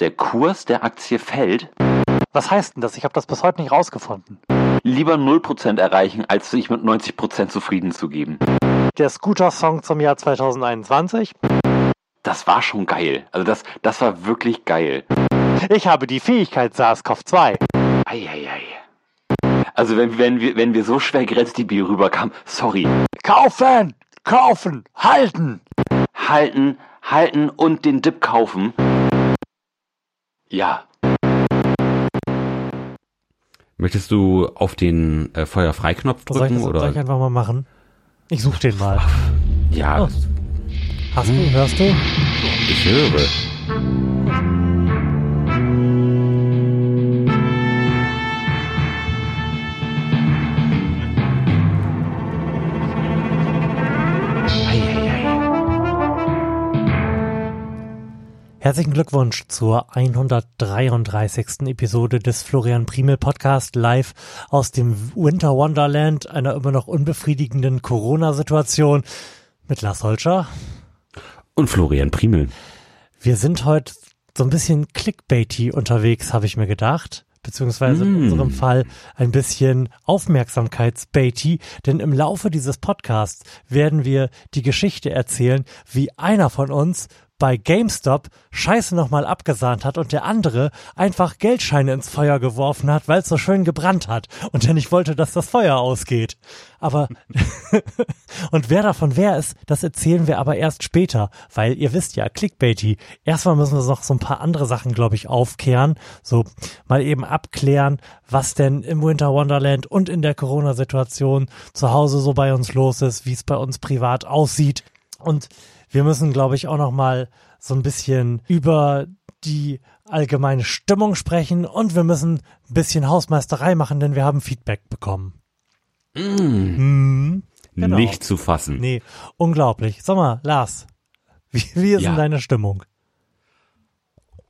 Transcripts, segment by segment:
der Kurs der Aktie fällt, Was heißt denn das? Ich habe das bis heute nicht rausgefunden. lieber 0% erreichen, als sich mit 90% zufrieden zu geben. Der Scooter-Song zum Jahr 2021. Das war schon geil. Also das, das war wirklich geil. Ich habe die Fähigkeit SARS-CoV-2. Eieiei. Also wenn, wenn, wir, wenn wir so schwer grenzdebil rüberkamen, sorry. Kaufen! Kaufen! Halten! Halten, halten und den Dip kaufen. Ja. Möchtest du auf den äh, Feuerfreiknopf Soll ich, drücken das, soll oder? ich einfach mal machen? Ich suche den mal. ja, Oh. Hast du? Hörst du? ich höre. Herzlichen Glückwunsch zur 133. Episode des Florian Primel Podcast live aus dem Winter Wonderland einer immer noch unbefriedigenden Corona-Situation mit Lars Holscher. Und Florian Primel. Wir sind heute so ein bisschen clickbaity unterwegs, habe ich mir gedacht. Beziehungsweise in Mm. unserem Fall ein bisschen aufmerksamkeitsbaity, denn im Laufe dieses Podcasts werden wir die Geschichte erzählen, wie einer von uns bei GameStop Scheiße nochmal abgesahnt hat und der andere einfach Geldscheine ins Feuer geworfen hat, weil es so schön gebrannt hat und er nicht wollte, dass das Feuer ausgeht. Aber und wer davon wer ist, das erzählen wir aber erst später, weil ihr wisst ja, Clickbaity. Erstmal müssen wir noch so ein paar andere Sachen, glaube ich, aufkehren. So mal eben abklären, was denn im Winter Wonderland und in der Corona-Situation zu Hause so bei uns los ist, wie es bei uns privat aussieht. Und wir müssen, glaube ich, auch noch mal so ein bisschen über die allgemeine Stimmung sprechen und wir müssen ein bisschen Hausmeisterei machen, denn wir haben Feedback bekommen. Mhm. Genau. Nicht zu fassen. Nee, unglaublich. Sag mal, Lars, wie, wie ist Ja. denn deine Stimmung?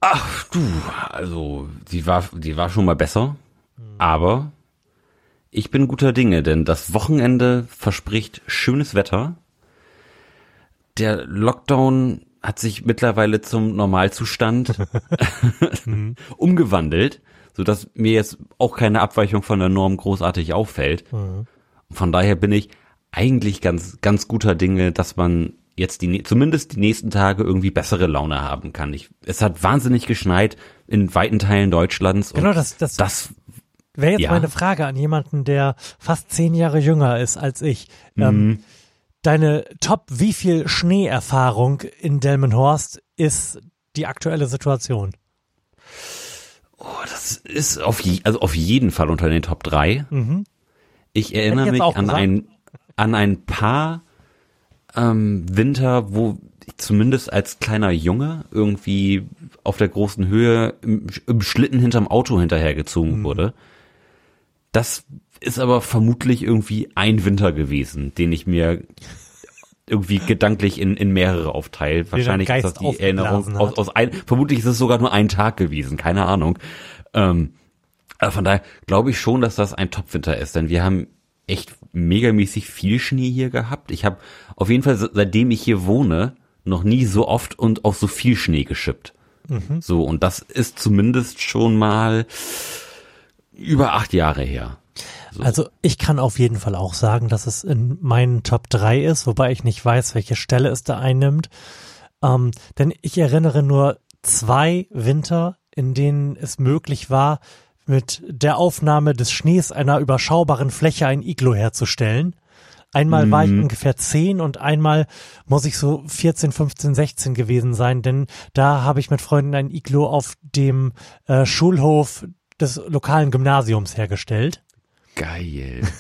Ach du, also die war, die war schon mal besser, aber ich bin guter Dinge, denn das Wochenende verspricht schönes Wetter. Der Lockdown hat sich mittlerweile zum Normalzustand umgewandelt, sodass mir jetzt auch keine Abweichung von der Norm großartig auffällt. Von daher bin ich eigentlich ganz, ganz guter Dinge, dass man jetzt die, zumindest die nächsten Tage irgendwie bessere Laune haben kann. Ich, es hat wahnsinnig geschneit in weiten Teilen Deutschlands. und Genau, das, das, das wäre jetzt ja. meine Frage an jemanden, der fast zehn Jahre jünger ist als ich. Mhm. Deine Top, wie viel Schneeerfahrung in Delmenhorst ist die aktuelle Situation? Oh, das ist auf, je, also auf jeden Fall unter den Top 3. Mhm. Ich erinnere ich mich an gesagt. ein, an ein paar ähm, Winter, wo ich zumindest als kleiner Junge irgendwie auf der großen Höhe im, im Schlitten hinterm Auto hinterhergezogen Mhm. wurde. Das ist aber vermutlich irgendwie ein Winter gewesen, den ich mir irgendwie gedanklich in, in mehrere aufteile. Wahrscheinlich ist das die Erinnerung aus, aus ein, vermutlich ist es sogar nur ein Tag gewesen, keine Ahnung. Ähm, von daher glaube ich schon, dass das ein Topwinter ist, denn wir haben echt megamäßig viel Schnee hier gehabt. Ich habe auf jeden Fall, se- seitdem ich hier wohne, noch nie so oft und auch so viel Schnee geschippt. So, und das ist zumindest schon mal über acht Jahre her. Also ich kann auf jeden Fall auch sagen, dass es in meinen Top 3 ist, wobei ich nicht weiß, welche Stelle es da einnimmt. Ähm, denn ich erinnere nur zwei Winter, in denen es möglich war, mit der Aufnahme des Schnees einer überschaubaren Fläche ein Iglo herzustellen. Einmal war ich ungefähr 10 und einmal muss ich so 14, 15, 16 gewesen sein, denn da habe ich mit Freunden ein Iglo auf dem äh, Schulhof des lokalen Gymnasiums hergestellt. Geil.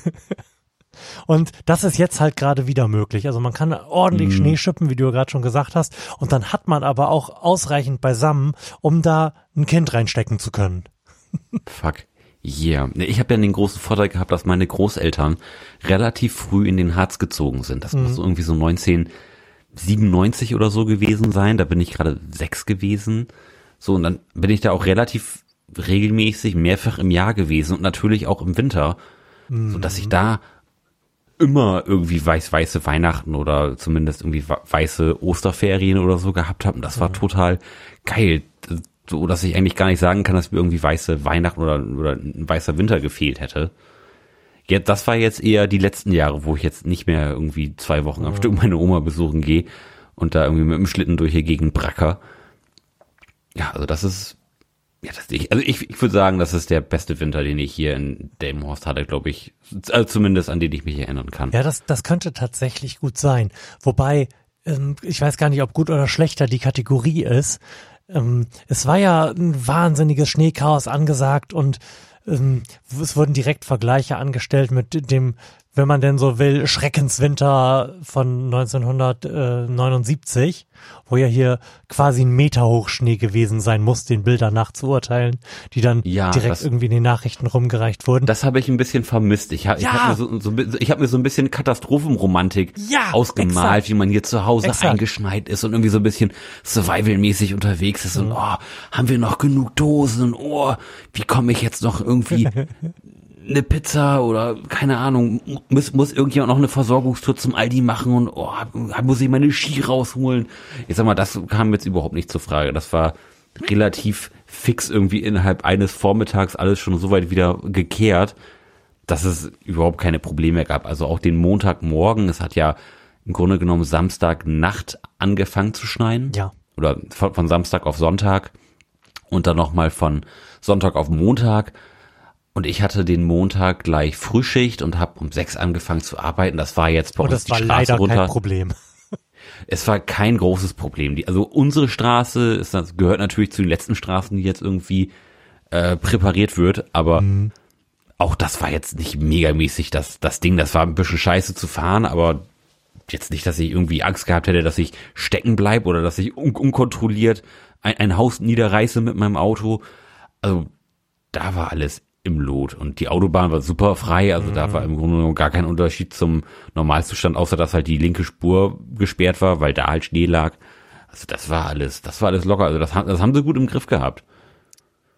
Und das ist jetzt halt gerade wieder möglich. Also man kann ordentlich Mhm. Schnee schippen, wie du ja gerade schon gesagt hast. Und dann hat man aber auch ausreichend beisammen, um da ein Kind reinstecken zu können. Fuck. Yeah. Ich habe ja den großen Vorteil gehabt, dass meine Großeltern relativ früh in den Harz gezogen sind. Das muss irgendwie so 1997 oder so gewesen sein. Da bin ich gerade sechs gewesen. So, und dann bin ich da auch relativ regelmäßig mehrfach im Jahr gewesen und natürlich auch im Winter, so dass ich da immer irgendwie weiß weiße Weihnachten oder zumindest irgendwie weiße Osterferien oder so gehabt habe. Und das war total geil. so dass ich eigentlich gar nicht sagen kann, dass mir irgendwie weiße Weihnachten oder, oder ein weißer Winter gefehlt hätte. Ja, das war jetzt eher die letzten Jahre, wo ich jetzt nicht mehr irgendwie zwei Wochen am Mhm. Stück meine Oma besuchen gehe und da irgendwie mit dem Schlitten durch die Gegend bracker. Ja, also das ist, ja, das, ich, also ich, ich würde sagen, das ist der beste Winter, den ich hier in Delmenhorst hatte, glaube ich. Also zumindest an den ich mich erinnern kann. Ja, das, das könnte tatsächlich gut sein. Wobei, ähm, ich weiß gar nicht, ob gut oder schlechter die Kategorie ist. Ähm, es war ja ein wahnsinniges Schneechaos angesagt und ähm, es wurden direkt Vergleiche angestellt mit dem, wenn man denn so will, Schreckenswinter von 1979, wo ja hier quasi ein Meter hoch Schnee gewesen sein muss, den Bildern nach zu urteilen, die dann Ja, direkt irgendwie in den Nachrichten rumgereicht wurden. Das habe ich ein bisschen vermisst. Ich habe Ja. ich hab mir, so, so, ich hab mir so ein bisschen Katastrophenromantik Ja, ausgemalt, exakt. wie man hier zu Hause Exakt. eingeschneit ist und irgendwie so ein bisschen survivalmäßig unterwegs ist und oh, haben wir noch genug Dosen? Oh, wie komme ich jetzt noch irgendwie eine Pizza oder keine Ahnung, muss, muss irgendjemand noch eine Versorgungstour zum Aldi machen und oh, muss ich meine Ski rausholen? Ich sag mal, das kam jetzt überhaupt nicht zur Frage. Das war relativ fix irgendwie innerhalb eines Vormittags alles schon so weit wieder gekehrt, dass es überhaupt keine Probleme gab. Also auch den Montagmorgen, es hat ja im Grunde genommen Samstagnacht angefangen zu schneien. Ja. Oder von, von Samstag auf Sonntag und dann nochmal von Sonntag auf Montag. Und ich hatte den Montag gleich Frühschicht und habe um sechs angefangen zu arbeiten. Das war jetzt bei und uns das die Straße leider runter. kein Problem. Es war kein großes Problem. Die, also unsere Straße ist, das gehört natürlich zu den letzten Straßen, die jetzt irgendwie äh, präpariert wird, aber auch das war jetzt nicht megamäßig das, das Ding. Das war ein bisschen scheiße zu fahren, aber jetzt nicht, dass ich irgendwie Angst gehabt hätte, dass ich stecken bleib oder dass ich un unkontrolliert ein, ein Haus niederreiße mit meinem Auto. Also da war alles im Lot und die Autobahn war super frei, also da war im Grunde genommen gar kein Unterschied zum Normalzustand, außer dass halt die linke Spur gesperrt war, weil da halt Schnee lag. Also das war alles, das war alles locker, also das, haben- das haben sie gut im Griff gehabt.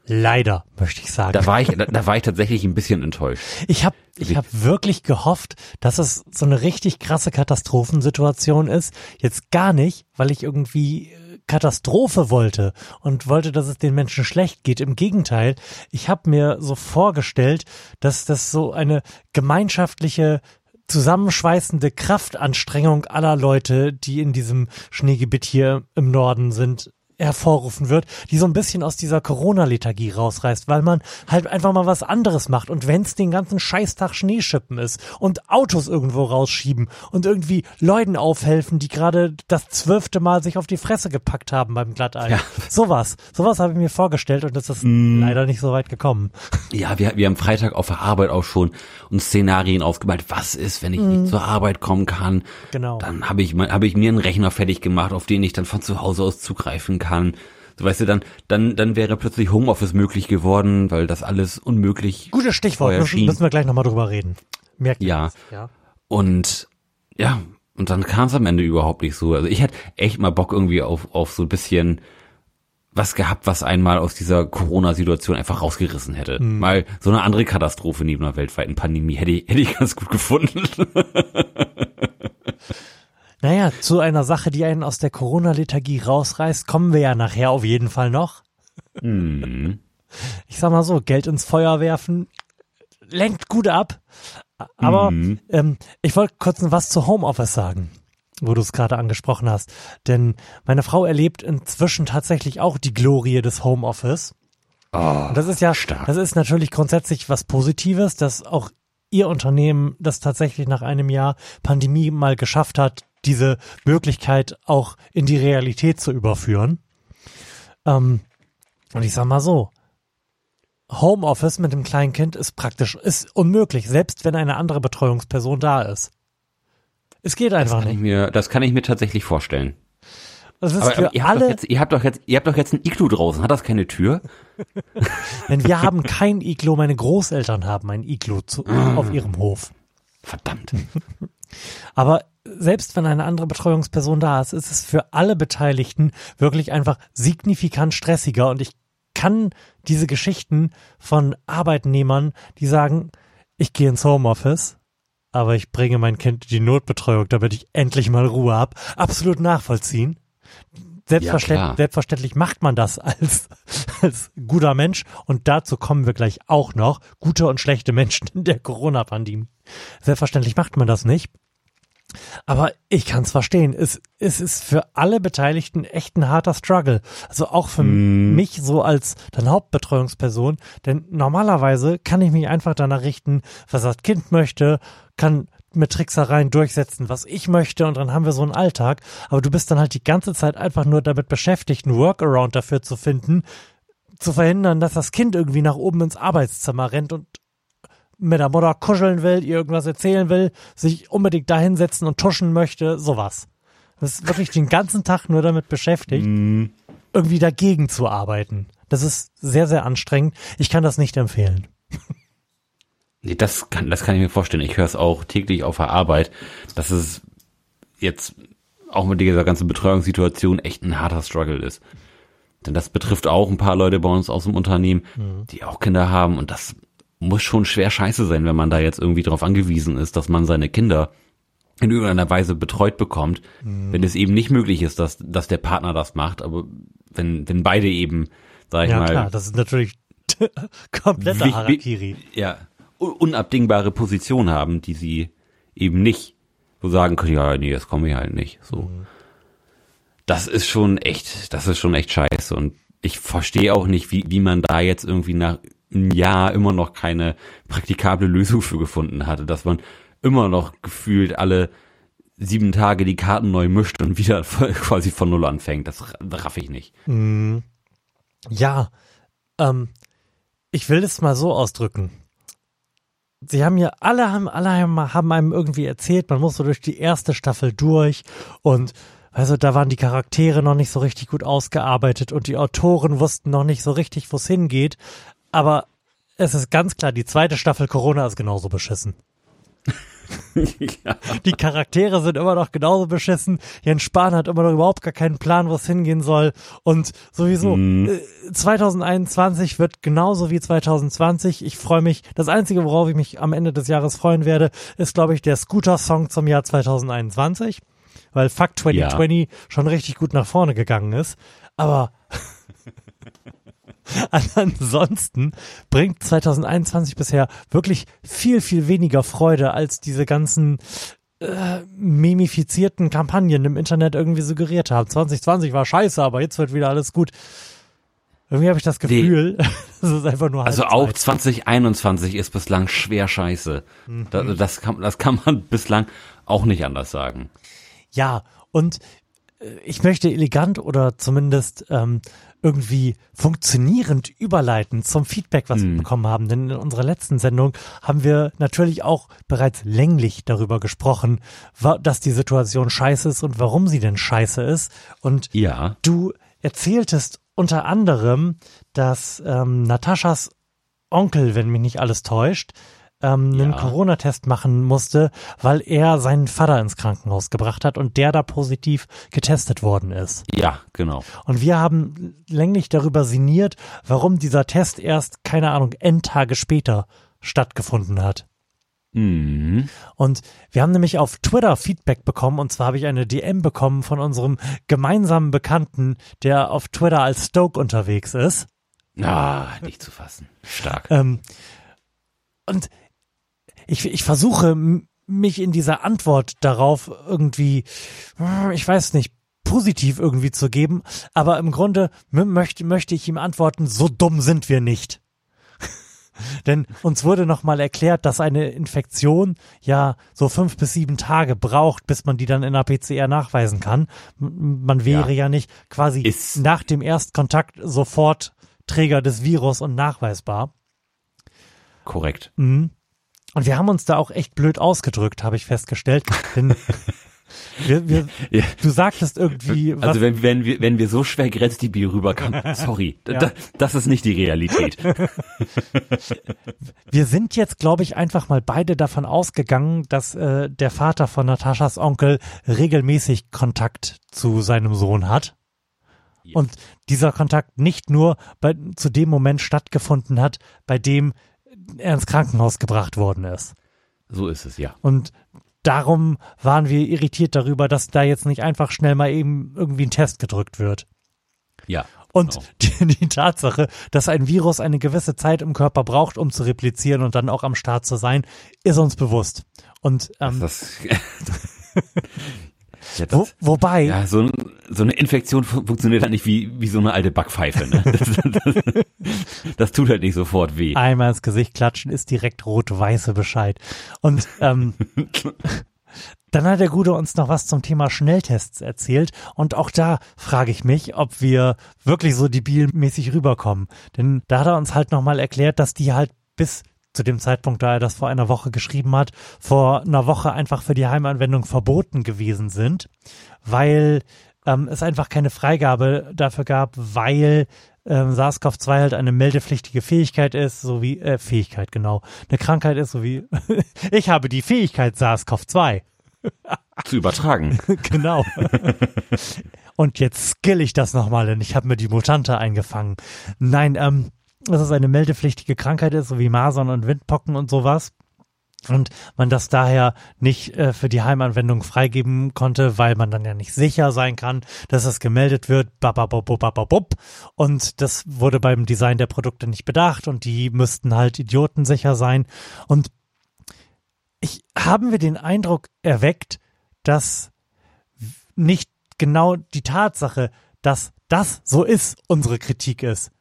Leider, möchte ich sagen. Da war ich, da, da war ich tatsächlich ein bisschen enttäuscht. Ich habe ich hab wirklich gehofft, dass es so eine richtig krasse Katastrophensituation ist. Jetzt gar nicht, weil ich irgendwie Katastrophe wollte und wollte, dass es den Menschen schlecht geht. Im Gegenteil, ich habe mir so vorgestellt, dass das so eine gemeinschaftliche zusammenschweißende Kraftanstrengung aller Leute, die in diesem Schneegebiet hier im Norden sind, hervorrufen wird, die so ein bisschen aus dieser Corona-Lethargie rausreißt, weil man halt einfach mal was anderes macht und wenn es den ganzen Scheißtag Schneeschippen ist und Autos irgendwo rausschieben und irgendwie Leuten aufhelfen, die gerade das zwölfte Mal sich auf die Fresse gepackt haben beim Glatteis. Ja. Sowas, sowas habe ich mir vorgestellt und das ist leider nicht so weit gekommen. Ja, wir, wir haben Freitag auf der Arbeit auch schon uns Szenarien aufgemalt. Was ist, wenn ich nicht zur Arbeit kommen kann? Genau. Dann habe ich, habe ich mir einen Rechner fertig gemacht, auf den ich dann von zu Hause aus zugreifen kann. So weißt du, dann, dann, dann wäre plötzlich Homeoffice möglich geworden, weil das alles unmöglich Gutes Stichwort, müssen, müssen wir gleich nochmal drüber reden. Merkt ihr Ja. das? ja. Und ja, und dann kam es am Ende überhaupt nicht so. Also ich hatte echt mal Bock irgendwie auf, auf so ein bisschen was gehabt, was einmal aus dieser Corona-Situation einfach rausgerissen hätte. Mal so eine andere Katastrophe neben einer weltweiten Pandemie hätte ich, hätte ich ganz gut gefunden. Naja, zu einer Sache, die einen aus der Corona-Lethargie rausreißt, kommen wir ja nachher auf jeden Fall noch. Hm. Ich sag mal so, Geld ins Feuer werfen lenkt gut ab. Aber Mhm. ähm, ich wollte kurz was zu Homeoffice sagen, wo du es gerade angesprochen hast. Denn meine Frau erlebt inzwischen tatsächlich auch die Glorie des Homeoffice. Oh, Und das ist ja, stark. das ist natürlich grundsätzlich was Positives, dass auch Ihr Unternehmen das tatsächlich nach einem Jahr Pandemie mal geschafft hat, diese Möglichkeit auch in die Realität zu überführen. Ähm, und ich sag mal so, Homeoffice mit dem Kleinkind ist praktisch, ist unmöglich, selbst wenn eine andere Betreuungsperson da ist. Es geht das einfach ich nicht. mir, das kann ich mir tatsächlich vorstellen. Das ist Aber, für aber ihr, habt doch alle, jetzt, ihr habt doch jetzt, ihr habt doch jetzt ein Iglu draußen. Hat das keine Tür? denn wir haben kein Iglo, meine Großeltern haben ein Iglo zu, auf ihrem Hof. Verdammt. Aber selbst wenn eine andere Betreuungsperson da ist, ist es für alle Beteiligten wirklich einfach signifikant stressiger. Und ich kann diese Geschichten von Arbeitnehmern, die sagen, ich gehe ins Homeoffice, aber ich bringe mein Kind in die Notbetreuung, damit ich endlich mal Ruhe hab, absolut nachvollziehen. selbstverständlich, klar. selbstverständlich macht man das als, als guter Mensch. Und dazu kommen wir gleich auch noch. Gute und schlechte Menschen in der Corona-Pandemie. Selbstverständlich macht man das nicht. Aber ich kann es verstehen. Es, es ist für alle Beteiligten echt ein harter Struggle. Also auch für mich so als dann Hauptbetreuungsperson. Denn normalerweise kann ich mich einfach danach richten, was das Kind möchte, kann mit Tricksereien durchsetzen, was ich möchte und dann haben wir so einen Alltag. Aber du bist dann halt die ganze Zeit einfach nur damit beschäftigt, einen Workaround dafür zu finden, zu verhindern, dass das Kind irgendwie nach oben ins Arbeitszimmer rennt und mit der Mutter kuscheln will, ihr irgendwas erzählen will, sich unbedingt da hinsetzen und tuschen möchte, sowas. Das ist wirklich den ganzen Tag nur damit beschäftigt, irgendwie dagegen zu arbeiten. Das ist sehr, sehr anstrengend. Ich kann das nicht empfehlen. Nee, das kann, das kann ich mir vorstellen. Ich höre es auch täglich auf der Arbeit, dass es jetzt auch mit dieser ganzen Betreuungssituation echt ein harter Struggle ist. Denn das betrifft auch ein paar Leute bei uns aus dem Unternehmen, die auch Kinder haben und das muss schon schwer scheiße sein, wenn man da jetzt irgendwie darauf angewiesen ist, dass man seine Kinder in irgendeiner Weise betreut bekommt, wenn es eben nicht möglich ist, dass, dass der Partner das macht, aber wenn, wenn beide eben, sag ich Ja, mal, klar, das ist natürlich kompletter Harakiri. ja, un- unabdingbare Position haben, die sie eben nicht so sagen können, ja, nee, das komme ich halt nicht. So. Das ist schon echt, das ist schon echt scheiße. Und ich verstehe auch nicht, wie, wie man da jetzt irgendwie nach einem Jahr immer noch keine praktikable Lösung für gefunden hatte, dass man immer noch gefühlt alle sieben Tage die Karten neu mischt und wieder quasi von Null anfängt. Das raff ich nicht. Ja, ähm, ich will es mal so ausdrücken. Sie haben ja alle haben alle haben einem irgendwie erzählt, man muss so durch die erste Staffel durch und also da waren die Charaktere noch nicht so richtig gut ausgearbeitet und die Autoren wussten noch nicht so richtig, wo es hingeht. Aber es ist ganz klar, die zweite Staffel Corona ist genauso beschissen. ja. Die Charaktere sind immer noch genauso beschissen. Jens Spahn hat immer noch überhaupt gar keinen Plan, wo es hingehen soll. Und sowieso, äh, 2021 wird genauso wie 2020. Ich freue mich. Das Einzige, worauf ich mich am Ende des Jahres freuen werde, ist, glaube ich, der Scooter-Song zum Jahr 2021. Weil Fuck 2020 schon richtig gut nach vorne gegangen ist. Aber ansonsten bringt 2021 bisher wirklich viel, viel weniger Freude als diese ganzen äh, memifizierten Kampagnen im Internet irgendwie suggeriert haben. 2020 war scheiße, aber jetzt wird wieder alles gut. Irgendwie habe ich das Gefühl, das ist einfach nur Also Halbzeit. auch 2021 ist bislang schwer scheiße. Das, das, kann, das kann man bislang auch nicht anders sagen. Ja, und äh, ich möchte elegant oder zumindest ähm, irgendwie funktionierend überleiten zum Feedback, was wir bekommen haben. Denn in unserer letzten Sendung haben wir natürlich auch bereits länglich darüber gesprochen, dass die Situation scheiße ist und warum sie denn scheiße ist. Und Ja. du erzähltest unter anderem, dass ähm, Nataschas Onkel, wenn mich nicht alles täuscht, ähm, einen Ja. Corona-Test machen musste, weil er seinen Vater ins Krankenhaus gebracht hat und der da positiv getestet worden ist. Ja, genau. Und wir haben länglich darüber sinniert, warum dieser Test erst, keine Ahnung, Endtage später stattgefunden hat. Mhm. Und wir haben nämlich auf Twitter Feedback bekommen, und zwar habe ich eine DM bekommen von unserem gemeinsamen Bekannten, der auf Twitter als Stoke unterwegs ist. Ah, nicht zu fassen. Stark. Ähm, und ich, ich versuche mich in dieser Antwort darauf irgendwie, hm, ich weiß nicht, positiv irgendwie zu geben, aber im Grunde möchte, möchte ich ihm antworten, so dumm sind wir nicht. Denn uns wurde nochmal erklärt, dass eine Infektion ja so fünf bis sieben Tage braucht, bis man die dann in der PCR nachweisen kann. Man wäre ja, nicht quasi Ist- nach dem Erstkontakt sofort Träger des Virus und nachweisbar. Korrekt. Und wir haben uns da auch echt blöd ausgedrückt, habe ich festgestellt. Denn wir, wir, Ja. du sagtest irgendwie, was, Also wenn, wenn wir wenn wir so schwer Bier rüberkamen, sorry, Ja. da, das ist nicht die Realität. wir sind jetzt, glaube ich, einfach mal beide davon ausgegangen, dass äh, der Vater von Nataschas Onkel regelmäßig Kontakt zu seinem Sohn hat. Ja. Und dieser Kontakt nicht nur bei, zu dem Moment stattgefunden hat, bei dem er ins Krankenhaus gebracht worden ist. So ist es ja. Und darum waren wir irritiert darüber, dass da jetzt nicht einfach schnell mal eben irgendwie ein Test gedrückt wird. Ja. Und genau. die, die Tatsache, dass ein Virus eine gewisse Zeit im Körper braucht, um zu replizieren und dann auch am Start zu sein, ist uns bewusst. Und ähm, Das, ja, wo, das, wobei, ja, so, so eine Infektion fun- funktioniert halt nicht wie, wie so eine alte Backpfeife. Ne? Das, das, das tut halt nicht sofort weh. einmal ins Gesicht klatschen ist direkt rot-weiße Bescheid. Und ähm, dann hat der Gute uns noch was zum Thema Schnelltests erzählt. Und auch da frage ich mich, ob wir wirklich so debilmäßig rüberkommen. Denn da hat er uns halt nochmal erklärt, dass die halt bis zu dem Zeitpunkt, da er das vor einer Woche geschrieben hat, vor einer Woche einfach für die Heimanwendung verboten gewesen sind, weil ähm, es einfach keine Freigabe dafür gab, weil ähm, SARS-CoV-2 halt eine meldepflichtige Fähigkeit ist, so wie, äh, Fähigkeit, genau, eine Krankheit ist, so wie, ich habe die Fähigkeit SARS-CoV-2. Zu übertragen. genau. Und jetzt skill ich das nochmal, denn ich habe mir die Mutante eingefangen. Nein, ähm, dass es eine meldepflichtige Krankheit ist, so wie Masern und Windpocken und sowas. Und man das daher nicht äh, für die Heimanwendung freigeben konnte, weil man dann ja nicht sicher sein kann, dass es gemeldet wird. Bababobobababub. Und das wurde beim Design der Produkte nicht bedacht und die müssten halt idiotensicher sein. Und ich haben wir den Eindruck erweckt, dass nicht genau die Tatsache, dass das so ist, unsere Kritik ist.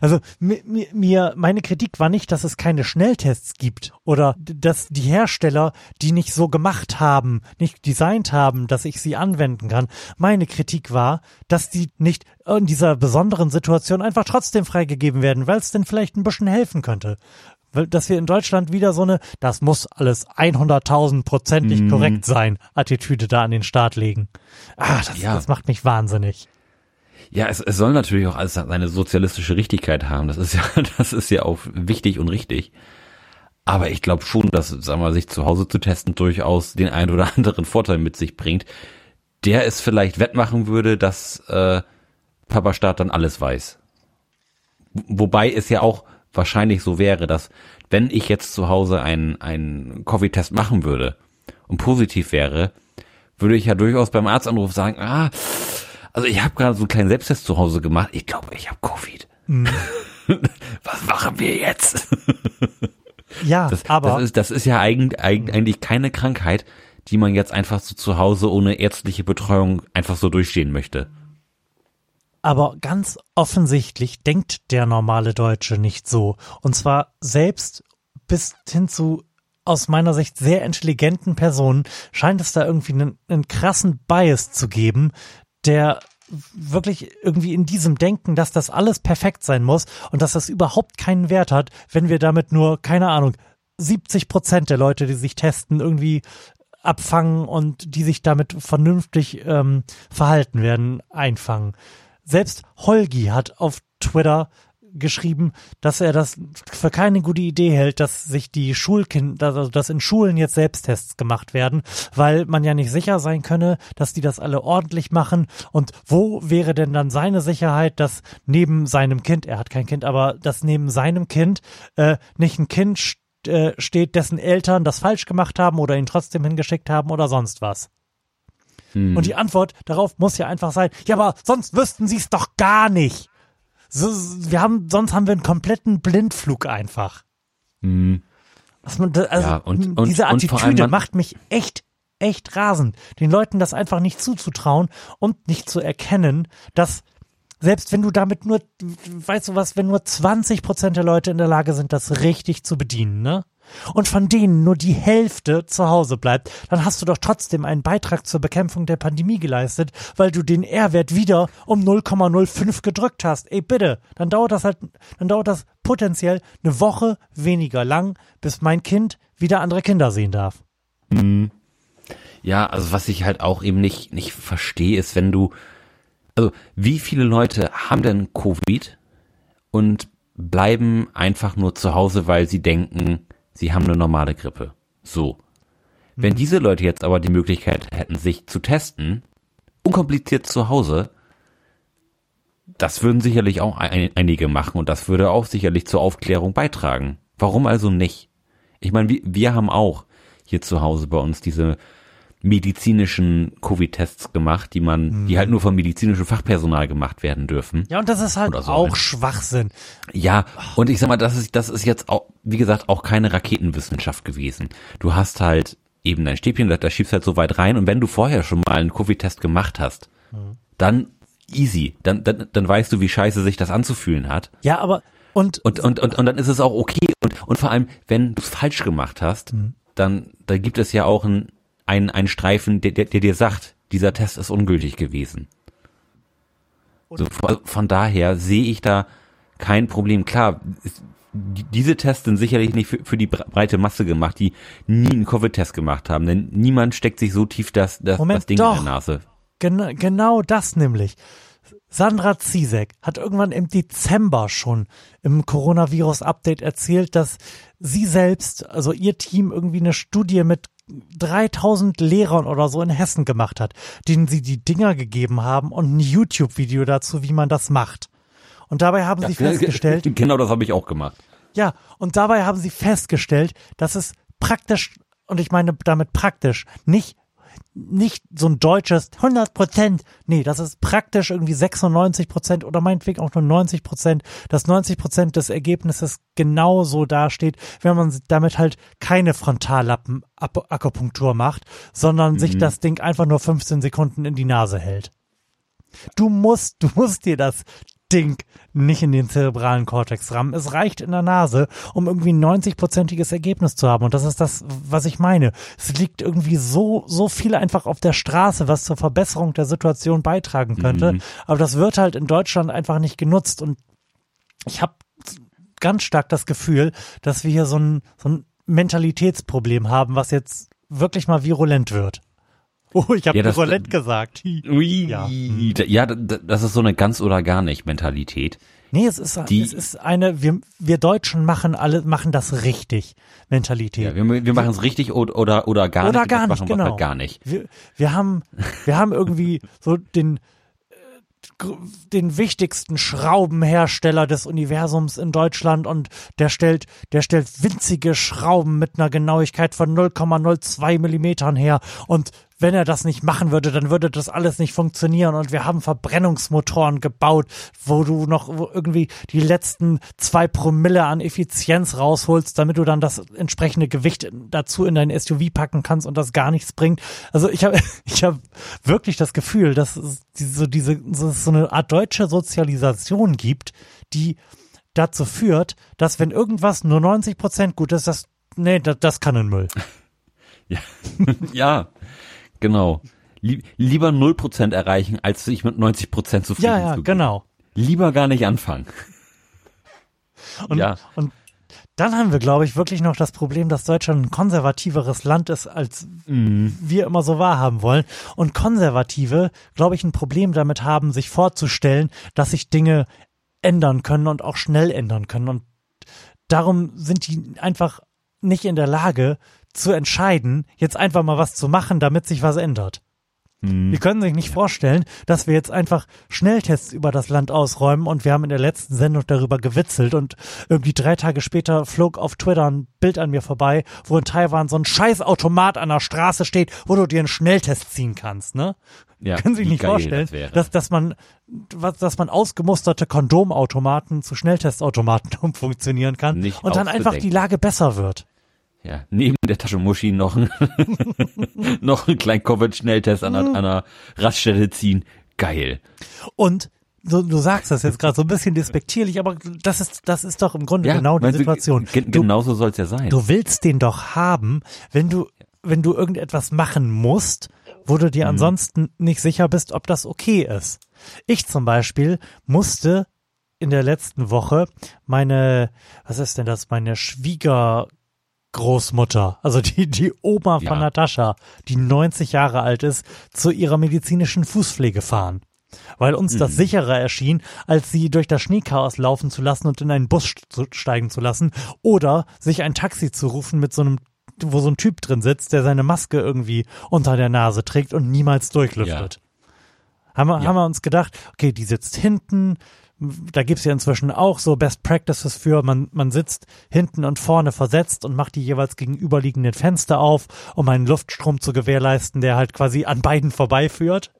Also mi- mi- mir meine Kritik war nicht, dass es keine Schnelltests gibt oder dass die Hersteller die nicht so gemacht haben, nicht designt haben, dass ich sie anwenden kann. Meine Kritik war, dass die nicht in dieser besonderen Situation einfach trotzdem freigegeben werden, weil es denn vielleicht ein bisschen helfen könnte. Dass wir in Deutschland wieder so eine, das muss alles 100.000 prozentig Mhm. korrekt sein, Attitüde da an den Start legen. Ah, das, Ja. das macht mich wahnsinnig. Ja, es, es soll natürlich auch alles seine sozialistische Richtigkeit haben. Das ist ja, das ist ja auch wichtig und richtig. Aber ich glaube schon, dass, sagen wir, sich zu Hause zu testen durchaus den einen oder anderen Vorteil mit sich bringt, der es vielleicht wettmachen würde, dass äh, Papa Staat dann alles weiß. Wobei es ja auch wahrscheinlich so wäre, dass wenn ich jetzt zu Hause einen, einen Coffee-Test machen würde und positiv wäre, würde ich ja durchaus beim Arztanruf sagen, ah, also ich habe gerade so einen kleinen Selbsttest zu Hause gemacht. Ich glaube, ich habe Covid. Was machen wir jetzt? Ja, Das, aber das, ist, das ist ja eigentlich, eigentlich keine Krankheit, die man jetzt einfach so zu Hause ohne ärztliche Betreuung einfach so durchstehen möchte. Aber ganz offensichtlich denkt der normale Deutsche nicht so. Und zwar selbst bis hin zu aus meiner Sicht sehr intelligenten Personen scheint es da irgendwie einen, einen krassen Bias zu geben, der wirklich irgendwie in diesem Denken, dass das alles perfekt sein muss und dass das überhaupt keinen Wert hat, wenn wir damit nur, keine Ahnung, 70 Prozent der Leute, die sich testen, irgendwie abfangen und die sich damit vernünftig ähm, verhalten werden, einfangen. Selbst Holgi hat auf Twitter geschrieben, dass er das für keine gute Idee hält, dass sich die Schulkinder, also dass in Schulen jetzt Selbsttests gemacht werden, weil man ja nicht sicher sein könne, dass die das alle ordentlich machen. Und wo wäre denn dann seine Sicherheit, dass neben seinem Kind, er hat kein Kind, aber dass neben seinem Kind äh, nicht ein Kind äh, steht, dessen Eltern das falsch gemacht haben oder ihn trotzdem hingeschickt haben oder sonst was? Hm. Und die Antwort darauf muss ja einfach sein, ja, aber sonst wüssten sie es doch gar nicht. So, wir haben, sonst haben wir einen kompletten Blindflug einfach. Hm. Was man, also Ja, und- und- diese Attitüde macht mich echt, echt rasend. Den Leuten das einfach nicht zuzutrauen und nicht zu erkennen, dass selbst wenn du damit nur, weißt du was, wenn nur 20 Prozent der Leute in der Lage sind, das richtig zu bedienen, ne? Und von denen nur die Hälfte zu Hause bleibt, dann hast du doch trotzdem einen Beitrag zur Bekämpfung der Pandemie geleistet, weil du den R-Wert wieder um 0,05 gedrückt hast. Ey, bitte, dann dauert das halt, dann dauert das potenziell eine Woche weniger lang, bis mein Kind wieder andere Kinder sehen darf. Ja, also was ich halt auch eben nicht, nicht verstehe, ist, wenn du, also wie viele Leute haben denn Covid und bleiben einfach nur zu Hause, weil sie denken, sie haben eine normale Grippe. So. Wenn diese Leute jetzt aber die Möglichkeit hätten, sich zu testen, unkompliziert zu Hause, das würden sicherlich auch ein, einige machen und das würde auch sicherlich zur Aufklärung beitragen. Warum also nicht? Ich meine, wir, wir haben auch hier zu Hause bei uns diese medizinischen Covid-Tests gemacht, die man, die halt nur vom medizinischen Fachpersonal gemacht werden dürfen. Ja, und das ist halt so, auch ne? Schwachsinn. Ja, und ich sag mal, das ist, das ist jetzt auch, wie gesagt, auch keine Raketenwissenschaft gewesen. Du hast halt eben dein Stäbchen, da da schiebst halt so weit rein und wenn du vorher schon mal einen Covid-Test gemacht hast, dann easy, dann, dann, dann weißt du, wie scheiße sich das anzufühlen hat. Ja, aber und, Und, und, und, und dann ist es auch okay. Und, und vor allem, wenn du es falsch gemacht hast, dann, da gibt es ja auch einen, einen, einen Streifen, der, der, der dir sagt, dieser Test ist ungültig gewesen. So, von, daher sehe ich da kein Problem. Klar, ist, die- diese Tests sind sicherlich nicht für, für die bre- breite Masse gemacht, die nie einen Covid-Test gemacht haben, denn niemand steckt sich so tief das, das, Moment, das Ding doch. in der Nase. Gen genau das nämlich. Sandra Ziesek hat irgendwann im Dezember schon im Coronavirus-Update erzählt, dass sie selbst, also ihr Team, irgendwie eine Studie mit 3000 Lehrern oder so in Hessen gemacht hat, denen sie die Dinger gegeben haben und ein YouTube-Video dazu, wie man das macht. Und dabei haben sie festgestellt, Genau das habe ich auch gemacht. ja, und dabei haben sie festgestellt, dass es praktisch, und ich meine damit praktisch, nicht, nicht so ein deutsches 100 Prozent, nee, das ist praktisch irgendwie 96 Prozent oder meinetwegen auch nur 90 Prozent, dass 90 Prozent des Ergebnisses genauso dasteht, wenn man damit halt keine Frontallappen-Akupunktur macht, sondern sich das Ding einfach nur 15 Sekunden in die Nase hält. Du musst, du musst dir das Ding nicht in den zerebralen Kortex rammen. Es reicht in der Nase, um irgendwie ein 90-prozentiges Ergebnis zu haben. Und das ist das, was ich meine. Es liegt irgendwie so, so viel einfach auf der Straße, was zur Verbesserung der Situation beitragen könnte. Aber das wird halt in Deutschland einfach nicht genutzt. Und ich habe ganz stark das Gefühl, dass wir hier so ein, so ein Mentalitätsproblem haben, was jetzt wirklich mal virulent wird. Oh, ich habe Ja, das- virulent gesagt. Ui. Ja. Ja, ja d- d- das ist so eine ganz oder gar nicht Mentalität. Nee, es ist, Die- es ist eine, wir, wir Deutschen machen alle, machen das richtig, Mentalität. Ja, wir, wir machen es richtig oder, oder, oder gar Oder nicht. gar Das nicht, genau. halt gar nicht. Wir, wir haben, wir haben irgendwie so den, äh, den wichtigsten Schraubenhersteller des Universums in Deutschland und der stellt, der stellt winzige Schrauben mit einer Genauigkeit von 0,02 Millimetern her und wenn er das nicht machen würde, dann würde das alles nicht funktionieren und wir haben Verbrennungsmotoren gebaut, wo du noch irgendwie die letzten zwei Promille an Effizienz rausholst, damit du dann das entsprechende Gewicht dazu in dein SUV packen kannst und das gar nichts bringt. Also ich habe ich habe wirklich das Gefühl, dass es diese, diese so eine Art deutsche Sozialisation gibt, die dazu führt, dass wenn irgendwas nur 90 Prozent gut ist, das nee, das, das kann ein Müll. Ja, genau. Lie lieber 0% erreichen, als sich mit 90% zufrieden Ja, ja, zu geben. genau. Lieber gar nicht anfangen. Und, Ja. und dann haben wir, glaube ich, wirklich noch das Problem, dass Deutschland ein konservativeres Land ist, als wir immer so wahrhaben wollen. Und Konservative, glaube ich, ein Problem damit haben, sich vorzustellen, dass sich Dinge ändern können und auch schnell ändern können. Und darum sind die einfach nicht in der Lage zu entscheiden, jetzt einfach mal was zu machen, damit sich was ändert. Die können sich nicht vorstellen, dass wir jetzt einfach Schnelltests über das Land ausräumen und wir haben in der letzten Sendung darüber gewitzelt und irgendwie drei Tage später flog auf Twitter ein Bild an mir vorbei, wo in Taiwan so ein Scheißautomat an der Straße steht, wo du dir einen Schnelltest ziehen kannst, ne? Ja, können sich nicht vorstellen, das dass, dass man, was, dass man ausgemusterte Kondomautomaten zu Schnelltestautomaten umfunktionieren kann Nicht und dann einfach die. Lage besser wird. Ja, neben der Tasche Muschi noch ein, noch einen kleinen Covid-Schnelltest an, einer- an einer Raststätte ziehen. Geil. Und du, du sagst das jetzt gerade so ein bisschen despektierlich, aber das ist, das ist doch im Grunde genau die Situation. Du, Genauso soll's ja sein. du willst den doch haben, wenn du, wenn du irgendetwas machen musst, wo du Mhm. dir ansonsten nicht sicher bist, ob das okay ist. Ich zum Beispiel musste in der letzten Woche meine, was ist denn das, meine Schwiegergroßmutter, also die, die Oma von Ja. Natascha, die 90 Jahre alt ist, zu ihrer medizinischen Fußpflege fahren. Weil uns Mhm. das sicherer erschien, als sie durch das Schneechaos laufen zu lassen und in einen Bus steigen zu lassen oder sich ein Taxi zu rufen mit so einem wo so ein Typ drin sitzt, der seine Maske irgendwie unter der Nase trägt und niemals durchlüftet. Haben, wir, Ja. haben wir uns gedacht, okay, die sitzt hinten, da gibt's ja inzwischen auch so Best Practices für, man, man sitzt hinten und vorne versetzt und macht die jeweils gegenüberliegenden Fenster auf, um einen Luftstrom zu gewährleisten, der halt quasi an beiden vorbeiführt.